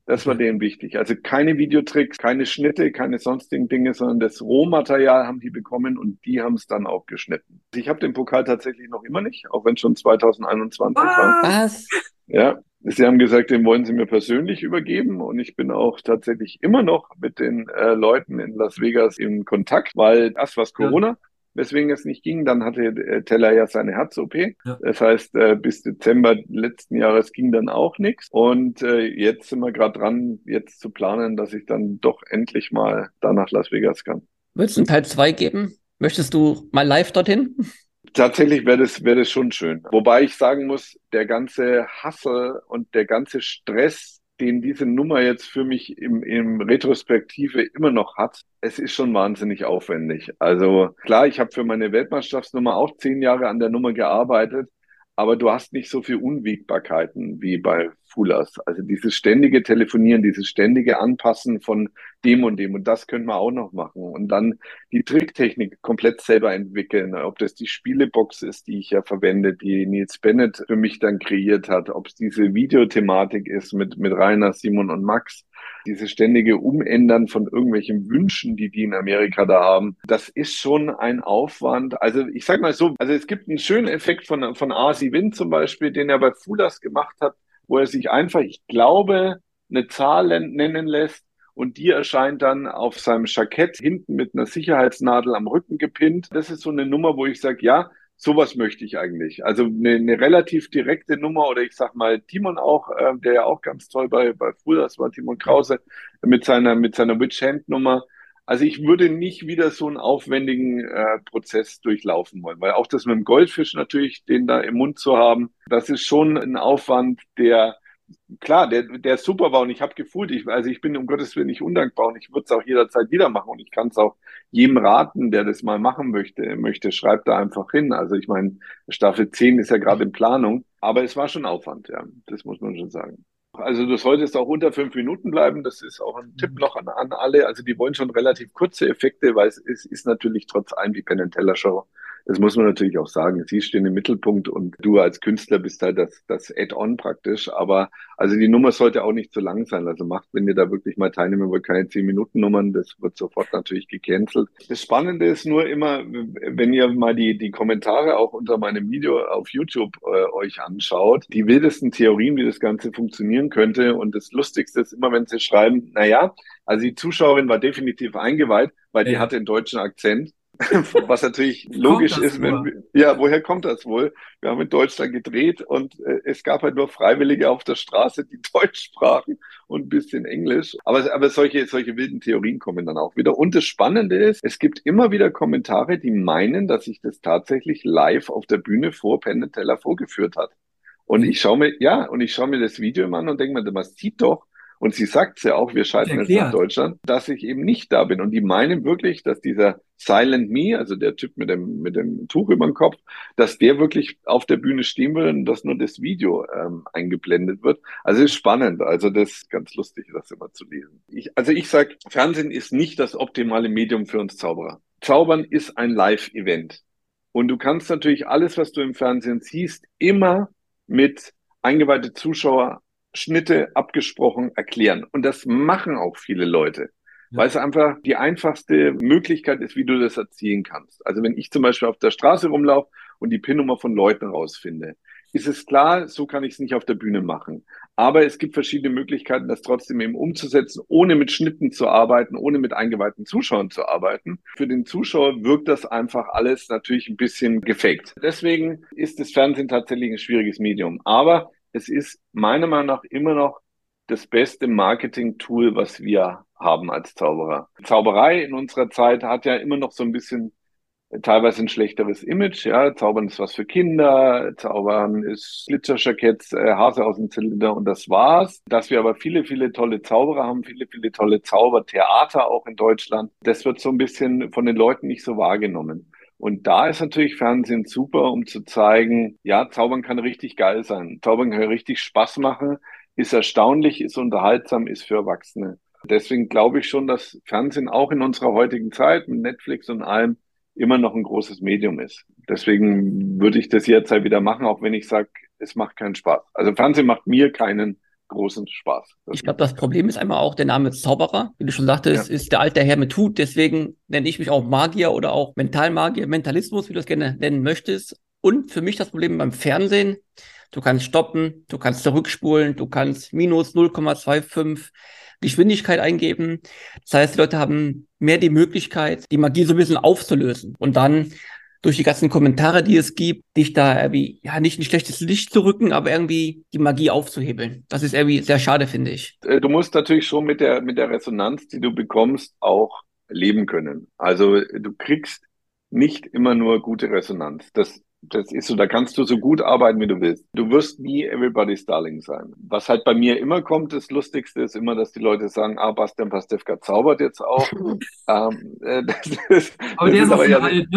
Das war denen wichtig. Also keine Videotricks, keine Schnitte, keine sonstigen Dinge, sondern das Rohmaterial haben die bekommen und die haben es dann auch geschnitten. Ich habe den Pokal tatsächlich noch immer nicht, auch wenn es schon 2021 was? war. Was? Ja, Sie haben gesagt, den wollen Sie mir persönlich übergeben und ich bin auch tatsächlich immer noch mit den äh, Leuten in Las Vegas in Kontakt, weil erst was Corona, ja weswegen es nicht ging. Dann hatte äh, Teller ja seine Herz-OP. Ja. Das heißt, äh, bis Dezember letzten Jahres ging dann auch nichts. Und äh, jetzt sind wir gerade dran, jetzt zu planen, dass ich dann doch endlich mal da nach Las Vegas kann. Wird es einen Teil 2 geben? Möchtest du mal live dorthin? Tatsächlich wäre das, wäre das schon schön. Wobei ich sagen muss, der ganze Hassel und der ganze Stress, den diese Nummer jetzt für mich im, im Retrospektive immer noch hat, es ist schon wahnsinnig aufwendig. Also klar, ich habe für meine Weltmeisterschaftsnummer auch zehn Jahre an der Nummer gearbeitet, aber du hast nicht so viel Unwägbarkeiten wie bei Fulas. Also dieses ständige Telefonieren, dieses ständige Anpassen von dem und dem und das können wir auch noch machen. Und dann die Tricktechnik komplett selber entwickeln. Ob das die Spielebox ist, die ich ja verwende, die Nils Bennett für mich dann kreiert hat, ob es diese Videothematik ist mit, mit Rainer, Simon und Max diese ständige Umändern von irgendwelchen Wünschen, die die in Amerika da haben, das ist schon ein Aufwand. Also ich sag mal so, also es gibt einen schönen Effekt von, von Arsi Wind zum Beispiel, den er bei Fulas gemacht hat, wo er sich einfach, ich glaube, eine Zahl nennen lässt und die erscheint dann auf seinem Jackett hinten mit einer Sicherheitsnadel am Rücken gepinnt. Das ist so eine Nummer, wo ich sage, ja, sowas möchte ich eigentlich. Also eine, eine relativ direkte Nummer oder ich sag mal Timon auch, äh, der ja auch ganz toll bei, bei Fulas war, Timon Krause, mit seiner, mit seiner Witch Hand Nummer. Also ich würde nicht wieder so einen aufwendigen äh, Prozess durchlaufen wollen, weil auch das mit dem Goldfisch natürlich, den da im Mund zu haben, das ist schon ein Aufwand, der klar, der, der super war und ich habe gefühlt, ich, also ich bin um Gottes Willen nicht undankbar und ich würde es auch jederzeit wieder machen und ich kann es auch jedem raten, der das mal machen möchte, möchte, schreibt da einfach hin. Also ich meine, Staffel 10 ist ja gerade in Planung, aber es war schon Aufwand, ja, das muss man schon sagen. Also du solltest auch unter fünf Minuten bleiben. Das ist auch ein Tipp noch an, an alle. Also die wollen schon relativ kurze Effekte, weil es, es ist natürlich trotz allem die Penn Teller Show das muss man natürlich auch sagen. Sie stehen im Mittelpunkt und du als Künstler bist halt das, das Add-on praktisch. Aber also die Nummer sollte auch nicht zu lang sein. Also macht, wenn ihr da wirklich mal teilnehmen wollt, keine 10-Minuten-Nummern. Das wird sofort natürlich gecancelt. Das Spannende ist nur immer, wenn ihr mal die, die Kommentare auch unter meinem Video auf YouTube äh, euch anschaut, die wildesten Theorien, wie das Ganze funktionieren könnte. Und das Lustigste ist immer, wenn sie schreiben, na ja, also die Zuschauerin war definitiv eingeweiht, weil die hatte einen deutschen Akzent. Was natürlich logisch ist, wenn wir, ja, woher kommt das wohl? Wir haben in Deutschland gedreht und äh, es gab halt nur Freiwillige auf der Straße, die Deutsch sprachen und ein bisschen Englisch. Aber, aber solche, solche wilden Theorien kommen dann auch wieder. Und das Spannende ist, es gibt immer wieder Kommentare, die meinen, dass sich das tatsächlich live auf der Bühne vor Penn Teller vorgeführt hat. Und ich schaue mir, ja, und ich schaue mir das Video immer an und denke mir, man sieht doch, und sie sagt es ja auch, wir schalten jetzt nach Deutschland, dass ich eben nicht da bin. Und die meinen wirklich, dass dieser Silent Me, also der Typ mit dem, mit dem Tuch über dem Kopf, dass der wirklich auf der Bühne stehen will und dass nur das Video ähm, eingeblendet wird. Also ist spannend. Also das ist ganz lustig, das immer zu lesen. Ich, also ich sag, Fernsehen ist nicht das optimale Medium für uns Zauberer. Zaubern ist ein Live-Event. Und du kannst natürlich alles, was du im Fernsehen siehst, immer mit eingeweihte Zuschauer Schnitte abgesprochen erklären. Und das machen auch viele Leute, ja. weil es einfach die einfachste Möglichkeit ist, wie du das erzielen kannst. Also wenn ich zum Beispiel auf der Straße rumlaufe und die PIN-Nummer von Leuten rausfinde, ist es klar, so kann ich es nicht auf der Bühne machen. Aber es gibt verschiedene Möglichkeiten, das trotzdem eben umzusetzen, ohne mit Schnitten zu arbeiten, ohne mit eingeweihten Zuschauern zu arbeiten. Für den Zuschauer wirkt das einfach alles natürlich ein bisschen gefaked. Deswegen ist das Fernsehen tatsächlich ein schwieriges Medium. Aber es ist meiner Meinung nach immer noch das beste Marketing-Tool, was wir haben als Zauberer. Zauberei in unserer Zeit hat ja immer noch so ein bisschen äh, teilweise ein schlechteres Image. Ja, Zaubern ist was für Kinder, Zaubern ist Glitzerjacketts, äh, Hase aus dem Zylinder und das war's. Dass wir aber viele, viele tolle Zauberer haben, viele, viele tolle Zaubertheater auch in Deutschland, das wird so ein bisschen von den Leuten nicht so wahrgenommen. Und da ist natürlich Fernsehen super, um zu zeigen, ja, Zaubern kann richtig geil sein. Zaubern kann richtig Spaß machen, ist erstaunlich, ist unterhaltsam, ist für Erwachsene. Deswegen glaube ich schon, dass Fernsehen auch in unserer heutigen Zeit mit Netflix und allem immer noch ein großes Medium ist. Deswegen würde ich das jetzt halt wieder machen, auch wenn ich sage, es macht keinen Spaß. Also Fernsehen macht mir keinen großen Spaß. Das ich glaube, das Problem ist einmal auch der Name Zauberer. Wie du schon sagtest, ja. ist der alte Herr mit Hut. Deswegen nenne ich mich auch Magier oder auch Mentalmagier, Mentalismus, wie du es gerne nennen möchtest. Und für mich das Problem beim Fernsehen, du kannst stoppen, du kannst zurückspulen, du kannst minus 0,25 Geschwindigkeit eingeben. Das heißt, die Leute haben mehr die Möglichkeit, die Magie so ein bisschen aufzulösen. Und dann durch die ganzen Kommentare, die es gibt, dich da irgendwie, ja, nicht ein schlechtes Licht zu rücken, aber irgendwie die Magie aufzuhebeln. Das ist irgendwie sehr schade, finde ich. Äh, du musst natürlich schon mit der, mit der Resonanz, die du bekommst, auch leben können. Also du kriegst nicht immer nur gute Resonanz. Das das ist so, da kannst du so gut arbeiten, wie du willst. Du wirst nie everybody's darling sein. Was halt bei mir immer kommt, das Lustigste ist immer, dass die Leute sagen, ah, Bastian Pastewka zaubert jetzt auch. ähm, äh, das, das, aber das der ist, aber ja, alt.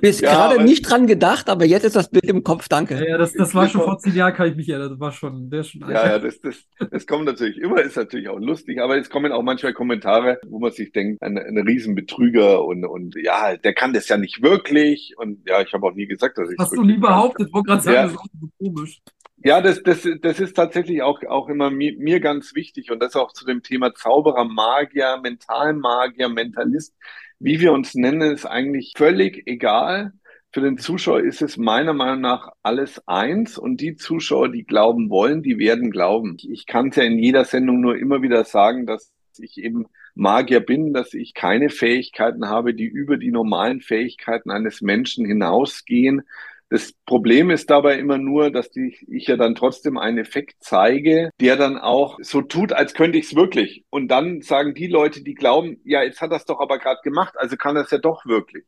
Bist ja, gerade nicht dran gedacht, aber jetzt ist das Bild im Kopf, danke. Ja, ja das, das war schon vor zehn Jahren, kann ich mich erinnern. Das war schon, der ist schon alt. Ja, ja, das, das, das kommt natürlich immer, ist natürlich auch lustig, aber es kommen auch manchmal Kommentare, wo man sich denkt, ein, ein Riesenbetrüger und, und ja, der kann das ja nicht wirklich. Und ja, ich habe auch nie gesagt, dass ich Hast du nie behauptet, wollte gerade sagen, ja. das ist auch so komisch. Ja, das, das, das ist tatsächlich auch, auch immer mir, mir ganz wichtig und das auch zu dem Thema Zauberer, Magier, Mentalmagier, Mentalist, wie wir uns nennen, ist eigentlich völlig egal. Für den Zuschauer ist es meiner Meinung nach alles eins und die Zuschauer, die glauben wollen, die werden glauben. Ich kann es ja in jeder Sendung nur immer wieder sagen, dass ich eben Magier bin, dass ich keine Fähigkeiten habe, die über die normalen Fähigkeiten eines Menschen hinausgehen, das Problem ist dabei immer nur, dass die, ich ja dann trotzdem einen Effekt zeige, der dann auch so tut, als könnte ich es wirklich. Und dann sagen die Leute, die glauben, ja, jetzt hat das doch aber gerade gemacht, also kann das ja doch wirklich.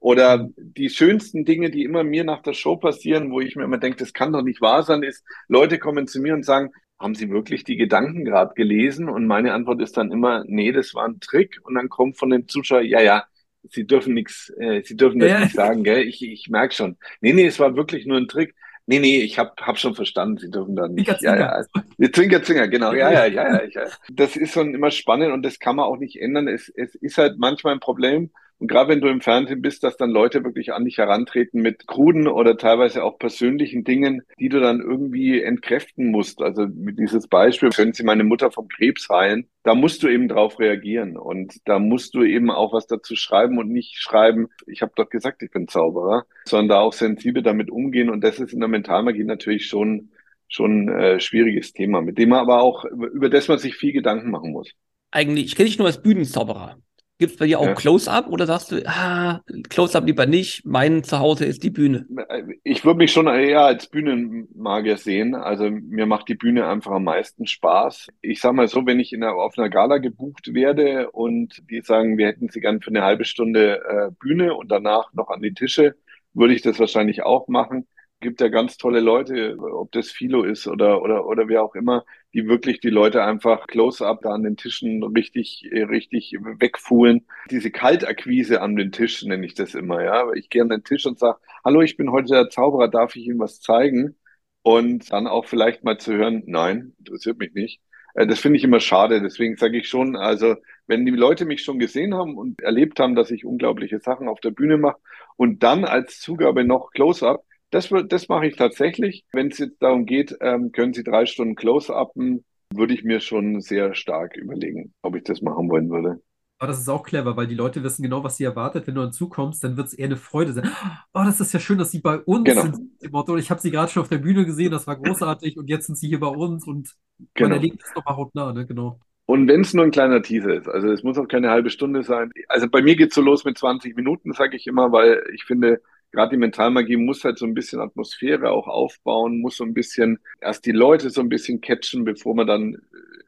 Oder die schönsten Dinge, die immer mir nach der Show passieren, wo ich mir immer denke, das kann doch nicht wahr sein, ist, Leute kommen zu mir und sagen, haben Sie wirklich die Gedanken gerade gelesen? Und meine Antwort ist dann immer, nee, das war ein Trick. Und dann kommt von dem Zuschauer, ja, ja, Sie dürfen nichts, äh, Sie dürfen das ja. nicht sagen, gell? Ich, ich merke schon. Nee, nee, es war wirklich nur ein Trick. Nee, nee, ich habe hab schon verstanden, Sie dürfen da nicht. Zwinker, ja, ja. Zwinker, Zwinker, genau. Ja, ja, ja, ja, ja. Das ist schon immer spannend und das kann man auch nicht ändern. Es, es ist halt manchmal ein Problem, und gerade wenn du im Fernsehen bist, dass dann Leute wirklich an dich herantreten mit kruden oder teilweise auch persönlichen Dingen, die du dann irgendwie entkräften musst. Also mit dieses Beispiel, können Sie meine Mutter vom Krebs heilen? Da musst du eben drauf reagieren und da musst du eben auch was dazu schreiben und nicht schreiben, ich habe doch gesagt, ich bin Zauberer, sondern da auch sensibel damit umgehen. Und das ist in der Mentalmagie natürlich schon schon äh, schwieriges Thema, mit dem man aber auch über das man sich viel Gedanken machen muss. Eigentlich, ich kenne dich nur als Bühnenzauberer. Gibt es bei dir auch ja. Close-Up oder sagst du, ah, Close-Up lieber nicht, mein Zuhause ist die Bühne? Ich würde mich schon eher als Bühnenmagier sehen. Also mir macht die Bühne einfach am meisten Spaß. Ich sage mal so, wenn ich in einer, auf einer Gala gebucht werde und die sagen, wir hätten sie gern für eine halbe Stunde äh, Bühne und danach noch an die Tische, würde ich das wahrscheinlich auch machen gibt ja ganz tolle Leute, ob das Philo ist oder, oder, oder wer auch immer, die wirklich die Leute einfach close-up da an den Tischen richtig, richtig wegfuhren. Diese Kaltakquise an den Tisch nenne ich das immer, ja. Ich gehe an den Tisch und sage, hallo, ich bin heute der Zauberer, darf ich Ihnen was zeigen? Und dann auch vielleicht mal zu hören, nein, interessiert mich nicht. Äh, das finde ich immer schade. Deswegen sage ich schon, also wenn die Leute mich schon gesehen haben und erlebt haben, dass ich unglaubliche Sachen auf der Bühne mache und dann als Zugabe noch Close-up, das, das mache ich tatsächlich. Wenn es jetzt darum geht, ähm, können Sie drei Stunden Close-Upen, würde ich mir schon sehr stark überlegen, ob ich das machen wollen würde. Aber das ist auch clever, weil die Leute wissen genau, was sie erwartet. Wenn du dazukommst, dann wird es eher eine Freude sein. Oh, das ist ja schön, dass sie bei uns genau. sind. Motto. Ich habe sie gerade schon auf der Bühne gesehen, das war großartig und jetzt sind sie hier bei uns und genau. man erlebt es nochmal hautnah, ne? Genau. Und wenn es nur ein kleiner Teaser ist, also es muss auch keine halbe Stunde sein. Also bei mir geht es so los mit 20 Minuten, sage ich immer, weil ich finde, gerade die Mentalmagie muss halt so ein bisschen Atmosphäre auch aufbauen, muss so ein bisschen erst die Leute so ein bisschen catchen, bevor man dann,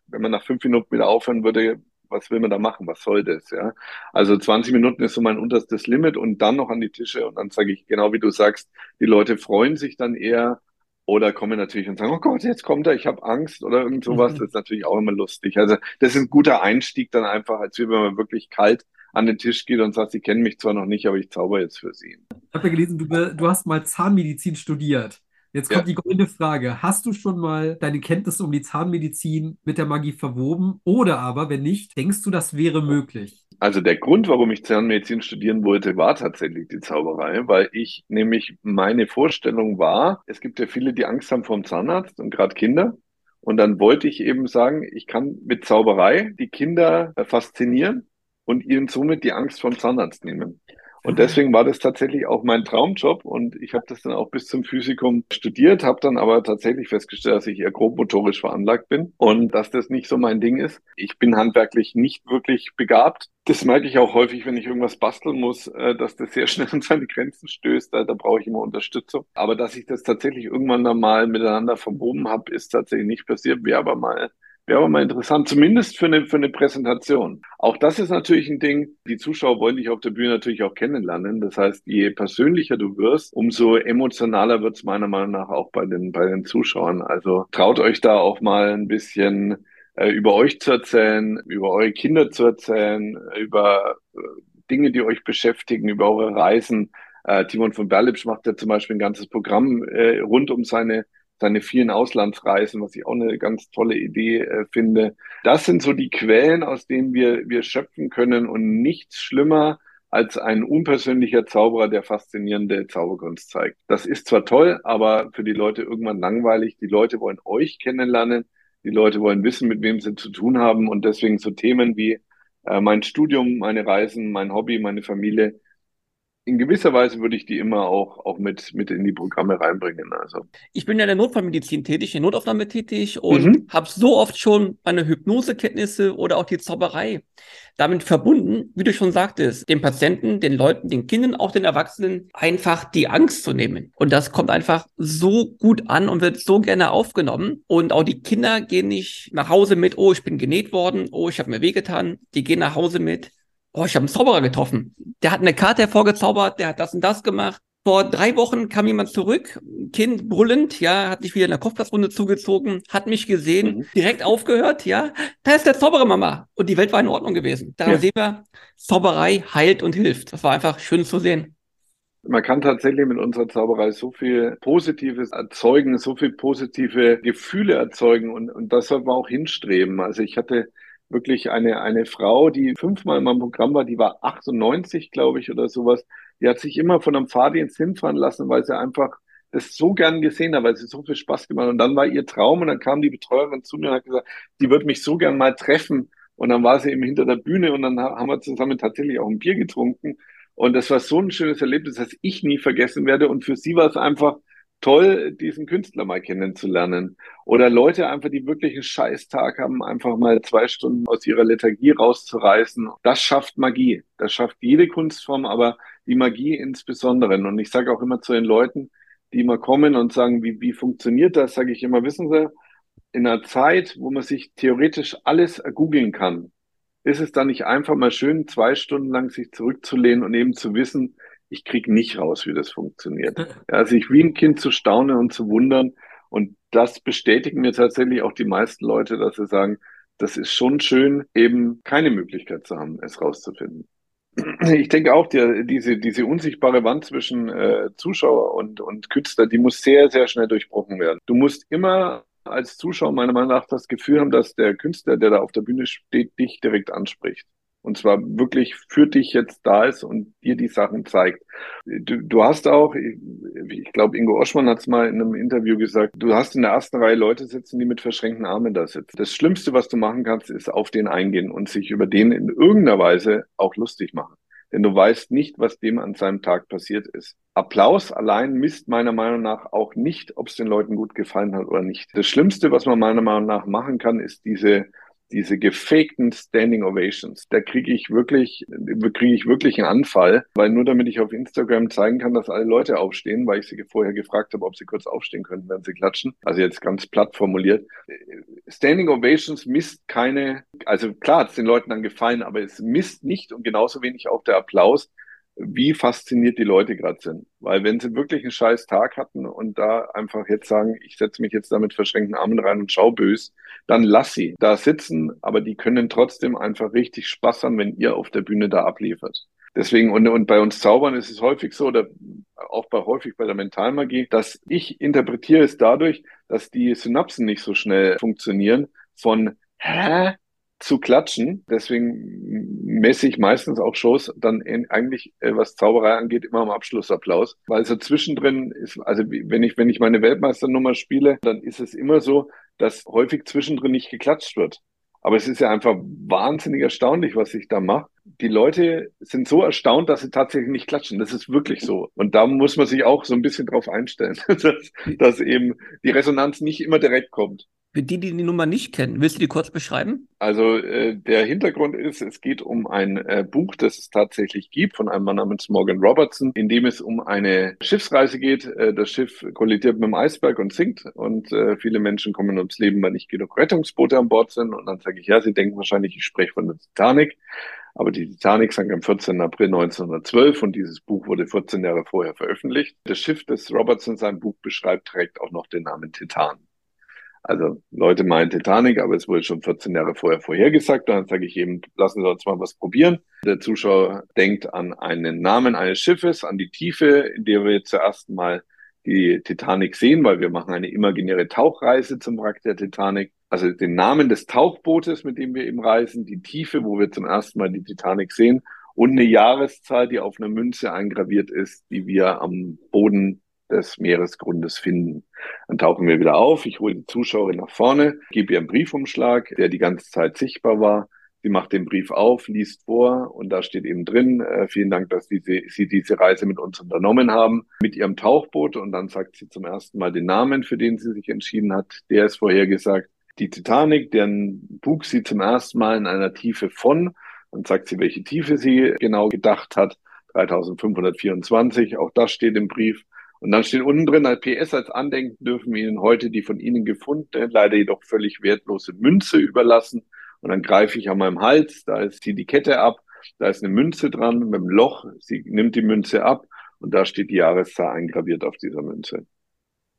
wenn man nach fünf Minuten wieder aufhören würde, was will man da machen? Was soll das? Ja, also 20 Minuten ist so mein unterstes Limit und dann noch an die Tische und dann sage ich genau wie du sagst, die Leute freuen sich dann eher oder kommen natürlich und sagen, oh Gott, jetzt kommt er, ich habe Angst oder irgend sowas. Mhm. Das ist natürlich auch immer lustig. Also das ist ein guter Einstieg dann einfach, als wenn man wirklich kalt an den Tisch geht und sagt, Sie kennen mich zwar noch nicht, aber ich zauber jetzt für Sie. Ich habe ja gelesen, du, du hast mal Zahnmedizin studiert. Jetzt kommt ja. die goldene Frage. Hast du schon mal deine Kenntnisse um die Zahnmedizin mit der Magie verwoben? Oder aber, wenn nicht, denkst du, das wäre möglich? Also der Grund, warum ich Zahnmedizin studieren wollte, war tatsächlich die Zauberei, weil ich nämlich meine Vorstellung war, es gibt ja viele, die Angst haben vor dem Zahnarzt und gerade Kinder. Und dann wollte ich eben sagen, ich kann mit Zauberei die Kinder faszinieren und ihnen somit die Angst vom Zahnarzt nehmen. Und deswegen war das tatsächlich auch mein Traumjob und ich habe das dann auch bis zum Physikum studiert, habe dann aber tatsächlich festgestellt, dass ich eher grobmotorisch veranlagt bin und dass das nicht so mein Ding ist. Ich bin handwerklich nicht wirklich begabt. Das merke ich auch häufig, wenn ich irgendwas basteln muss, äh, dass das sehr schnell an seine Grenzen stößt. Da, da brauche ich immer Unterstützung. Aber dass ich das tatsächlich irgendwann dann mal miteinander verwoben habe, ist tatsächlich nicht passiert. Wäre aber mal Wäre aber mal interessant, zumindest für eine, für eine Präsentation. Auch das ist natürlich ein Ding. Die Zuschauer wollen dich auf der Bühne natürlich auch kennenlernen. Das heißt, je persönlicher du wirst, umso emotionaler wird es meiner Meinung nach auch bei den, bei den Zuschauern. Also traut euch da auch mal ein bisschen äh, über euch zu erzählen, über eure Kinder zu erzählen, über äh, Dinge, die euch beschäftigen, über eure Reisen. Äh, Timon von Berlipsch macht ja zum Beispiel ein ganzes Programm äh, rund um seine seine vielen Auslandsreisen, was ich auch eine ganz tolle Idee äh, finde. Das sind so die Quellen, aus denen wir, wir schöpfen können und nichts schlimmer als ein unpersönlicher Zauberer, der faszinierende Zauberkunst zeigt. Das ist zwar toll, aber für die Leute irgendwann langweilig. Die Leute wollen euch kennenlernen. Die Leute wollen wissen, mit wem sie zu tun haben. Und deswegen so Themen wie äh, mein Studium, meine Reisen, mein Hobby, meine Familie, in gewisser Weise würde ich die immer auch, auch mit, mit in die Programme reinbringen. Also. Ich bin ja in der Notfallmedizin tätig, in der Notaufnahme tätig und mhm. habe so oft schon meine Hypnosekenntnisse oder auch die Zauberei damit verbunden, wie du schon sagtest, den Patienten, den Leuten, den Kindern, auch den Erwachsenen einfach die Angst zu nehmen. Und das kommt einfach so gut an und wird so gerne aufgenommen. Und auch die Kinder gehen nicht nach Hause mit, oh, ich bin genäht worden, oh, ich habe mir wehgetan. Die gehen nach Hause mit, oh, ich habe einen Zauberer getroffen. Der hat eine Karte hervorgezaubert, der hat das und das gemacht. Vor drei Wochen kam jemand zurück, Kind brüllend, ja, hat sich wieder in der Kopfplatzrunde zugezogen, hat mich gesehen, mhm. direkt aufgehört, ja, da ist der Zauberer, Mama. Und die Welt war in Ordnung gewesen. Da ja. sehen wir, Zauberei heilt und hilft. Das war einfach schön zu sehen. Man kann tatsächlich mit unserer Zauberei so viel Positives erzeugen, so viel positive Gefühle erzeugen und, und das soll man auch hinstreben. Also ich hatte wirklich eine, eine Frau, die fünfmal in meinem Programm war, die war 98, glaube ich, oder sowas. Die hat sich immer von einem Fahrdienst hinfahren lassen, weil sie einfach das so gern gesehen hat, weil sie so viel Spaß gemacht hat. Und dann war ihr Traum und dann kam die Betreuerin zu mir und hat gesagt, die wird mich so gern mal treffen. Und dann war sie eben hinter der Bühne und dann haben wir zusammen tatsächlich auch ein Bier getrunken. Und das war so ein schönes Erlebnis, das ich nie vergessen werde. Und für sie war es einfach toll, diesen Künstler mal kennenzulernen. Oder Leute einfach, die wirklich einen Scheißtag haben, einfach mal zwei Stunden aus ihrer Lethargie rauszureißen. Das schafft Magie. Das schafft jede Kunstform, aber die Magie insbesondere. Und ich sage auch immer zu den Leuten, die immer kommen und sagen, wie, wie funktioniert das, sage ich immer, wissen Sie, in einer Zeit, wo man sich theoretisch alles googeln kann, ist es dann nicht einfach mal schön, zwei Stunden lang sich zurückzulehnen und eben zu wissen, ich kriege nicht raus, wie das funktioniert. Ja, sich wie ein Kind zu staunen und zu wundern. Und das bestätigen mir tatsächlich auch die meisten Leute, dass sie sagen, das ist schon schön, eben keine Möglichkeit zu haben, es rauszufinden. Ich denke auch, die, diese, diese unsichtbare Wand zwischen äh, Zuschauer und, und Künstler, die muss sehr, sehr schnell durchbrochen werden. Du musst immer als Zuschauer meiner Meinung nach das Gefühl haben, dass der Künstler, der da auf der Bühne steht, dich direkt anspricht. Und zwar wirklich für dich jetzt da ist und dir die Sachen zeigt. Du, du hast auch, ich, ich glaube, Ingo Oschmann hat es mal in einem Interview gesagt, du hast in der ersten Reihe Leute sitzen, die mit verschränkten Armen da sitzen. Das Schlimmste, was du machen kannst, ist auf den eingehen und sich über den in irgendeiner Weise auch lustig machen denn du weißt nicht, was dem an seinem Tag passiert ist. Applaus allein misst meiner Meinung nach auch nicht, ob es den Leuten gut gefallen hat oder nicht. Das Schlimmste, was man meiner Meinung nach machen kann, ist diese diese gefakten Standing Ovations, da kriege ich wirklich, kriege ich wirklich einen Anfall, weil nur damit ich auf Instagram zeigen kann, dass alle Leute aufstehen, weil ich sie vorher gefragt habe, ob sie kurz aufstehen können, wenn sie klatschen. Also jetzt ganz platt formuliert. Standing Ovations misst keine, also klar hat es den Leuten dann gefallen, aber es misst nicht und genauso wenig auch der Applaus, wie fasziniert die Leute gerade sind. Weil wenn sie wirklich einen scheiß Tag hatten und da einfach jetzt sagen, ich setze mich jetzt da mit verschränkten Armen rein und schau bös, dann lass sie da sitzen, aber die können trotzdem einfach richtig Spaß haben, wenn ihr auf der Bühne da abliefert. Deswegen, und, und bei uns Zaubern ist es häufig so, oder auch bei häufig bei der Mentalmagie, dass ich interpretiere es dadurch, dass die Synapsen nicht so schnell funktionieren von, hä? Zu klatschen. Deswegen messe ich meistens auch Shows dann in, eigentlich, äh, was Zauberei angeht, immer am Abschlussapplaus. Weil so zwischendrin ist, also wenn ich, wenn ich meine Weltmeisternummer spiele, dann ist es immer so, dass häufig zwischendrin nicht geklatscht wird. Aber es ist ja einfach wahnsinnig erstaunlich, was ich da mache. Die Leute sind so erstaunt, dass sie tatsächlich nicht klatschen. Das ist wirklich so. Und da muss man sich auch so ein bisschen drauf einstellen, dass, dass eben die Resonanz nicht immer direkt kommt. Für die, die die Nummer nicht kennen, willst du die kurz beschreiben? Also äh, der Hintergrund ist, es geht um ein äh, Buch, das es tatsächlich gibt, von einem Mann namens Morgan Robertson, in dem es um eine Schiffsreise geht. Äh, das Schiff kollidiert mit dem Eisberg und sinkt und äh, viele Menschen kommen ums Leben, weil nicht genug Rettungsboote an Bord sind. Und dann sage ich, ja, sie denken wahrscheinlich, ich spreche von der Titanic. Aber die Titanic sank am 14. April 1912 und dieses Buch wurde 14 Jahre vorher veröffentlicht. Das Schiff, das Robertson sein Buch beschreibt, trägt auch noch den Namen Titan. Also Leute meinen Titanic, aber es wurde schon 14 Jahre vorher vorhergesagt. Dann sage ich eben, lassen Sie uns mal was probieren. Der Zuschauer denkt an einen Namen eines Schiffes, an die Tiefe, in der wir zuerst mal die Titanic sehen, weil wir machen eine imaginäre Tauchreise zum Wrack der Titanic. Also den Namen des Tauchbootes, mit dem wir eben reisen, die Tiefe, wo wir zum ersten Mal die Titanic sehen und eine Jahreszahl, die auf einer Münze eingraviert ist, die wir am Boden des Meeresgrundes finden. Dann tauchen wir wieder auf. Ich hole die Zuschauerin nach vorne, gebe ihr einen Briefumschlag, der die ganze Zeit sichtbar war. Sie macht den Brief auf, liest vor und da steht eben drin, äh, vielen Dank, dass Sie, Sie diese Reise mit uns unternommen haben, mit Ihrem Tauchboot. Und dann sagt sie zum ersten Mal den Namen, für den sie sich entschieden hat. Der ist vorhergesagt. Die Titanic, deren Bug sie zum ersten Mal in einer Tiefe von. Dann sagt sie, welche Tiefe sie genau gedacht hat. 3524, auch das steht im Brief. Und dann steht unten drin, als PS als Andenken dürfen wir Ihnen heute die von Ihnen gefundene, leider jedoch völlig wertlose Münze überlassen. Und dann greife ich an meinem Hals, da ist die, die Kette ab, da ist eine Münze dran mit dem Loch, sie nimmt die Münze ab und da steht die Jahreszahl eingraviert auf dieser Münze.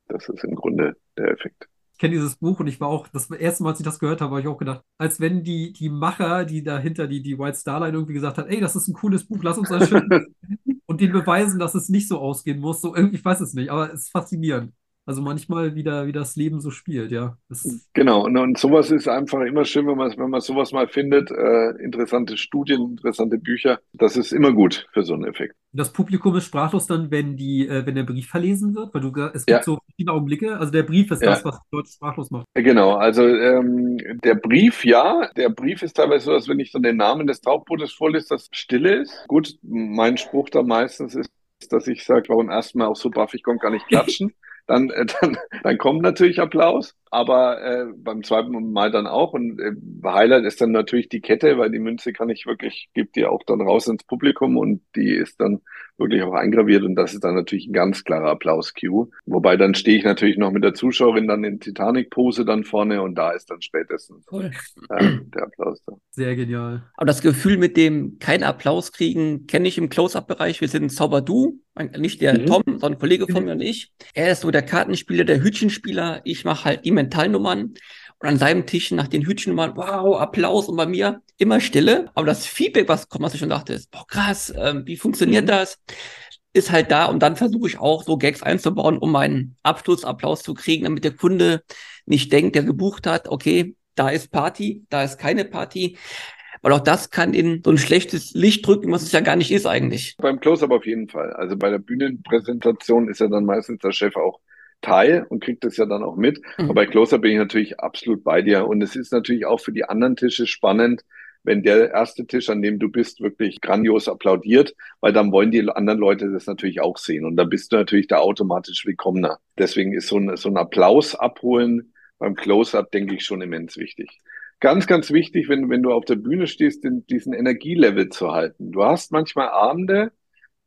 Das ist im Grunde der Effekt ich kenne dieses Buch und ich war auch, das erste Mal, als ich das gehört habe, habe ich auch gedacht, als wenn die, die Macher, die dahinter die, die White Star Line irgendwie gesagt hat, ey, das ist ein cooles Buch, lass uns das schön und denen beweisen, dass es nicht so ausgehen muss. So irgendwie, ich weiß es nicht, aber es ist faszinierend. Also manchmal wieder, wie das Leben so spielt, ja. Das genau, und, und sowas ist einfach immer schön, wenn man, wenn man sowas mal findet. Äh, interessante Studien, interessante Bücher. Das ist immer gut für so einen Effekt. Das Publikum ist sprachlos dann, wenn die, äh, wenn der Brief verlesen wird, weil du es gibt ja. so verschiedene Augenblicke. Also der Brief ist ja. das, was die Leute sprachlos macht. Genau, also ähm, der Brief, ja, der Brief ist teilweise so, dass wenn ich dann den Namen des Tauchbootes vorlese, dass Stille ist. Gut, mein Spruch da meistens ist, dass ich sage, warum erstmal auch so brav, ich konnte gar nicht klatschen. Dann, äh, dann, dann kommt natürlich Applaus, aber äh, beim zweiten Mal dann auch. Und äh, Highlight ist dann natürlich die Kette, weil die Münze kann ich wirklich, gibt die auch dann raus ins Publikum und die ist dann wirklich auch eingraviert und das ist dann natürlich ein ganz klarer Applaus-Cue. Wobei dann stehe ich natürlich noch mit der Zuschauerin dann in Titanic-Pose dann vorne und da ist dann spätestens cool. äh, der Applaus da. Sehr genial. Aber das Gefühl mit dem keinen Applaus kriegen, kenne ich im Close-Up-Bereich. Wir sind Zauberdu, nicht der mhm. Tom, sondern ein Kollege von mir und ich. Er ist so der Kartenspieler, der Hütchenspieler. Ich mache halt die Mentalnummern. Und an seinem Tisch nach den Hütchennummern, wow, Applaus. Und bei mir immer Stille. Aber das Feedback, was kommt, was ich schon dachte, ist, boah, krass, ähm, wie funktioniert mhm. das? Ist halt da. Und dann versuche ich auch so Gags einzubauen, um meinen Abschlussapplaus zu kriegen, damit der Kunde nicht denkt, der gebucht hat, okay, da ist Party, da ist keine Party. Weil auch das kann in so ein schlechtes Licht drücken, was es ja gar nicht ist eigentlich. Beim Close-Up auf jeden Fall. Also bei der Bühnenpräsentation ist ja dann meistens der Chef auch Teil und kriegt das ja dann auch mit. Mhm. Aber bei Close-Up bin ich natürlich absolut bei dir. Und es ist natürlich auch für die anderen Tische spannend, wenn der erste Tisch, an dem du bist, wirklich grandios applaudiert, weil dann wollen die anderen Leute das natürlich auch sehen. Und dann bist du natürlich da automatisch willkommener. Deswegen ist so ein, so ein Applaus abholen beim Close-Up, denke ich, schon immens wichtig ganz, ganz wichtig, wenn, wenn du auf der Bühne stehst, den, diesen Energielevel zu halten. Du hast manchmal Abende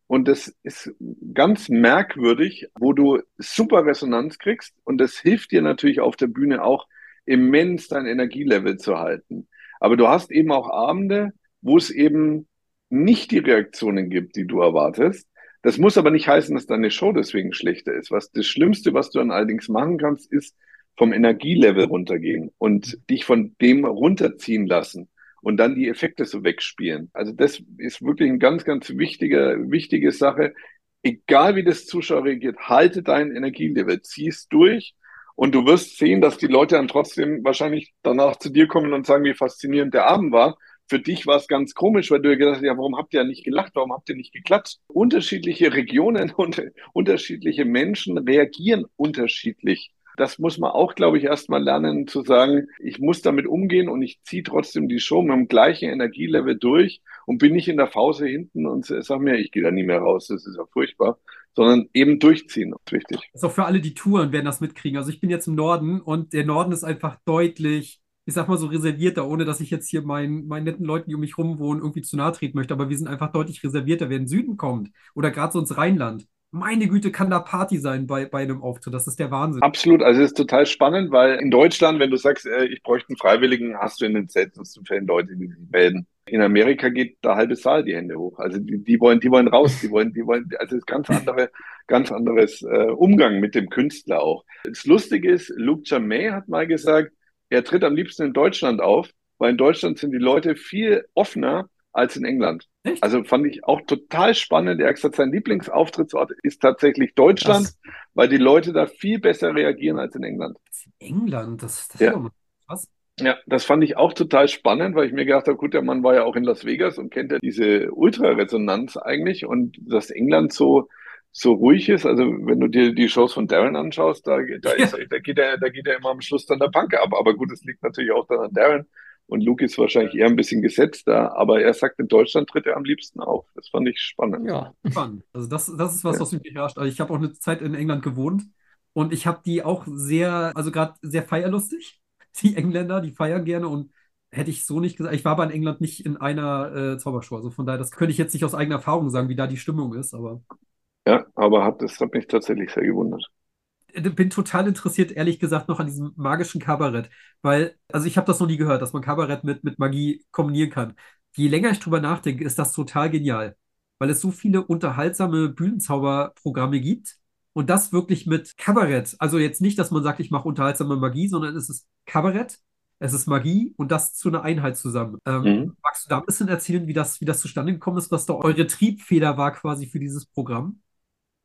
und das ist ganz merkwürdig, wo du super Resonanz kriegst und das hilft dir natürlich auf der Bühne auch immens dein Energielevel zu halten. Aber du hast eben auch Abende, wo es eben nicht die Reaktionen gibt, die du erwartest. Das muss aber nicht heißen, dass deine Show deswegen schlechter ist. Was das Schlimmste, was du dann allerdings machen kannst, ist, vom Energielevel runtergehen und dich von dem runterziehen lassen und dann die Effekte so wegspielen. Also das ist wirklich eine ganz, ganz wichtige, wichtige Sache. Egal wie das Zuschauer reagiert, halte dein Energielevel, zieh's durch und du wirst sehen, dass die Leute dann trotzdem wahrscheinlich danach zu dir kommen und sagen, wie faszinierend der Abend war. Für dich war es ganz komisch, weil du gedacht hast, ja, warum habt ihr nicht gelacht, warum habt ihr nicht geklatscht? Unterschiedliche Regionen und unterschiedliche Menschen reagieren unterschiedlich das muss man auch, glaube ich, erstmal lernen zu sagen, ich muss damit umgehen und ich ziehe trotzdem die Show mit dem gleichen Energielevel durch und bin nicht in der Pause hinten und sage mir, ich gehe da nie mehr raus, das ist ja furchtbar, sondern eben durchziehen, ist wichtig. Das ist auch für alle, die touren, werden das mitkriegen. Also ich bin jetzt im Norden und der Norden ist einfach deutlich ich sag mal so reservierter, ohne dass ich jetzt hier meinen, meinen netten Leuten, die um mich rum wohnen, irgendwie zu nahe treten möchte, aber wir sind einfach deutlich reservierter, wer in den Süden kommt oder gerade so ins Rheinland meine Güte, kann da Party sein bei, bei einem Auftritt. Das ist der Wahnsinn. Absolut. Also es ist total spannend, weil in Deutschland, wenn du sagst, äh, ich bräuchte einen Freiwilligen, hast du in den seltensten Fällen Leute, die sich melden. In Amerika geht der halbe Saal die Hände hoch. Also die, die wollen, die wollen raus, die wollen, die wollen, also es ist ganz andere, ganz anderes äh, Umgang mit dem Künstler auch. Das Lustige ist, Luke Jamay hat mal gesagt, er tritt am liebsten in Deutschland auf, weil in Deutschland sind die Leute viel offener als in England. Echt? Also fand ich auch total spannend. Er hat gesagt, sein Lieblingsauftrittsort ist tatsächlich Deutschland, Krass. weil die Leute da viel besser reagieren als in England. England, das, das ja. ist krass. Ja, das fand ich auch total spannend, weil ich mir gedacht habe, gut, der Mann war ja auch in Las Vegas und kennt ja diese Ultraresonanz eigentlich und dass England so so ruhig ist. Also wenn du dir die Shows von Darren anschaust, da, da, ist, da, geht er, da geht er immer am Schluss dann der Punk ab. Aber gut, es liegt natürlich auch dann an Darren, und Luke ist wahrscheinlich eher ein bisschen gesetzter, aber er sagt, in Deutschland tritt er am liebsten auf. Das fand ich spannend. Ja, spannend. Also das, das ist was, ja. was mich überrascht. Also ich habe auch eine Zeit in England gewohnt und ich habe die auch sehr, also gerade sehr feierlustig. Die Engländer, die feiern gerne und hätte ich so nicht gesagt. Ich war aber in England nicht in einer äh, Zaubershow. Also von daher, das könnte ich jetzt nicht aus eigener Erfahrung sagen, wie da die Stimmung ist, aber. Ja, aber hat, das hat mich tatsächlich sehr gewundert bin total interessiert, ehrlich gesagt, noch an diesem magischen Kabarett, weil, also ich habe das noch nie gehört, dass man Kabarett mit, mit Magie kombinieren kann. Je länger ich drüber nachdenke, ist das total genial, weil es so viele unterhaltsame Bühnenzauberprogramme gibt und das wirklich mit Kabarett. Also jetzt nicht, dass man sagt, ich mache unterhaltsame Magie, sondern es ist Kabarett, es ist Magie und das zu einer Einheit zusammen. Ähm, mhm. Magst du da ein bisschen erzählen, wie das, wie das zustande gekommen ist, was da eure Triebfeder war quasi für dieses Programm?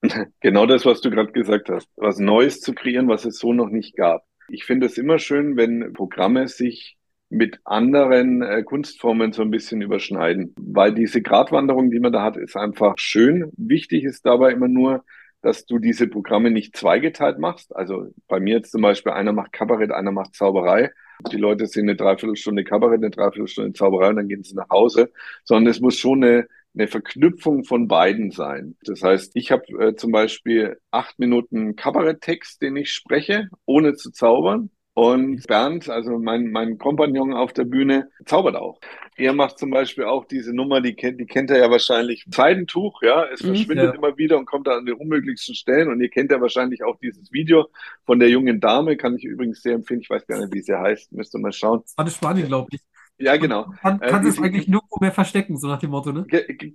Genau das, was du gerade gesagt hast. Was Neues zu kreieren, was es so noch nicht gab. Ich finde es immer schön, wenn Programme sich mit anderen äh, Kunstformen so ein bisschen überschneiden, weil diese Gratwanderung, die man da hat, ist einfach schön. Wichtig ist dabei immer nur, dass du diese Programme nicht zweigeteilt machst. Also bei mir jetzt zum Beispiel, einer macht Kabarett, einer macht Zauberei. Die Leute sehen eine Dreiviertelstunde Kabarett, eine Dreiviertelstunde Zauberei und dann gehen sie nach Hause. Sondern es muss schon eine, eine Verknüpfung von beiden sein. Das heißt, ich habe äh, zum Beispiel acht Minuten Kabaretttext, den ich spreche, ohne zu zaubern. Und Bernd, also mein, mein Kompagnon auf der Bühne, zaubert auch. Er macht zum Beispiel auch diese Nummer, die kennt, die kennt er ja wahrscheinlich. Seidentuch, ja, es mhm, verschwindet ja. immer wieder und kommt da an den unmöglichsten Stellen. Und ihr kennt ja wahrscheinlich auch dieses Video von der jungen Dame, kann ich übrigens sehr empfehlen. Ich weiß gar nicht, wie sie heißt, müsst ihr mal schauen. Eine Spanien, glaube ich. Ja, genau. Kann, äh, es eigentlich nirgendwo mehr verstecken, so nach dem Motto, ne?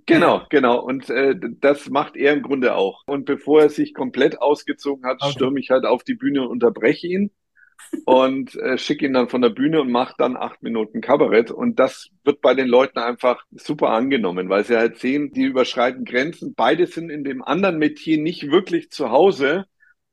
Genau, genau. Und äh, das macht er im Grunde auch. Und bevor er sich komplett ausgezogen hat, okay. stürme ich halt auf die Bühne und unterbreche ihn und äh, schicke ihn dann von der Bühne und mache dann acht Minuten Kabarett. Und das wird bei den Leuten einfach super angenommen, weil sie halt sehen, die überschreiten Grenzen. Beide sind in dem anderen Metier nicht wirklich zu Hause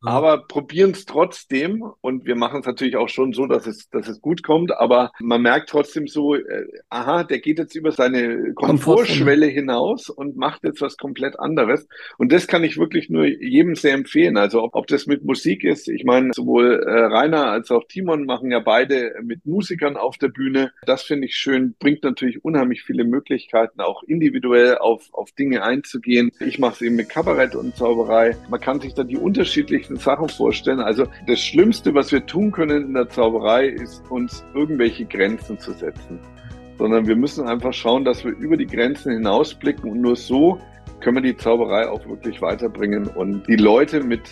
aber probieren es trotzdem und wir machen es natürlich auch schon so, dass es, dass es gut kommt, aber man merkt trotzdem so, äh, aha, der geht jetzt über seine Komfortschwelle hinaus und macht jetzt was komplett anderes. Und das kann ich wirklich nur jedem sehr empfehlen, also ob, ob das mit Musik ist, ich meine, sowohl äh, Rainer als auch Timon machen ja beide mit Musikern auf der Bühne, das finde ich schön, bringt natürlich unheimlich viele Möglichkeiten, auch individuell auf, auf Dinge einzugehen. Ich mache es eben mit Kabarett und Zauberei, man kann sich da die unterschiedlichen Sachen vorstellen. Also das Schlimmste, was wir tun können in der Zauberei, ist uns irgendwelche Grenzen zu setzen. Sondern wir müssen einfach schauen, dass wir über die Grenzen hinausblicken und nur so können wir die Zauberei auch wirklich weiterbringen und die Leute mit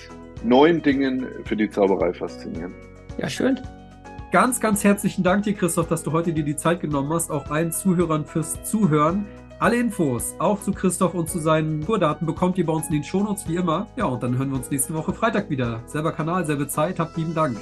neuen Dingen für die Zauberei faszinieren. Ja, schön. Ganz, ganz herzlichen Dank dir, Christoph, dass du heute dir die Zeit genommen hast, auch allen Zuhörern fürs Zuhören. Alle Infos, auch zu Christoph und zu seinen Tourdaten, bekommt ihr bei uns in den Shownotes wie immer. Ja, und dann hören wir uns nächste Woche Freitag wieder. Selber Kanal, selbe Zeit. Habt lieben Dank.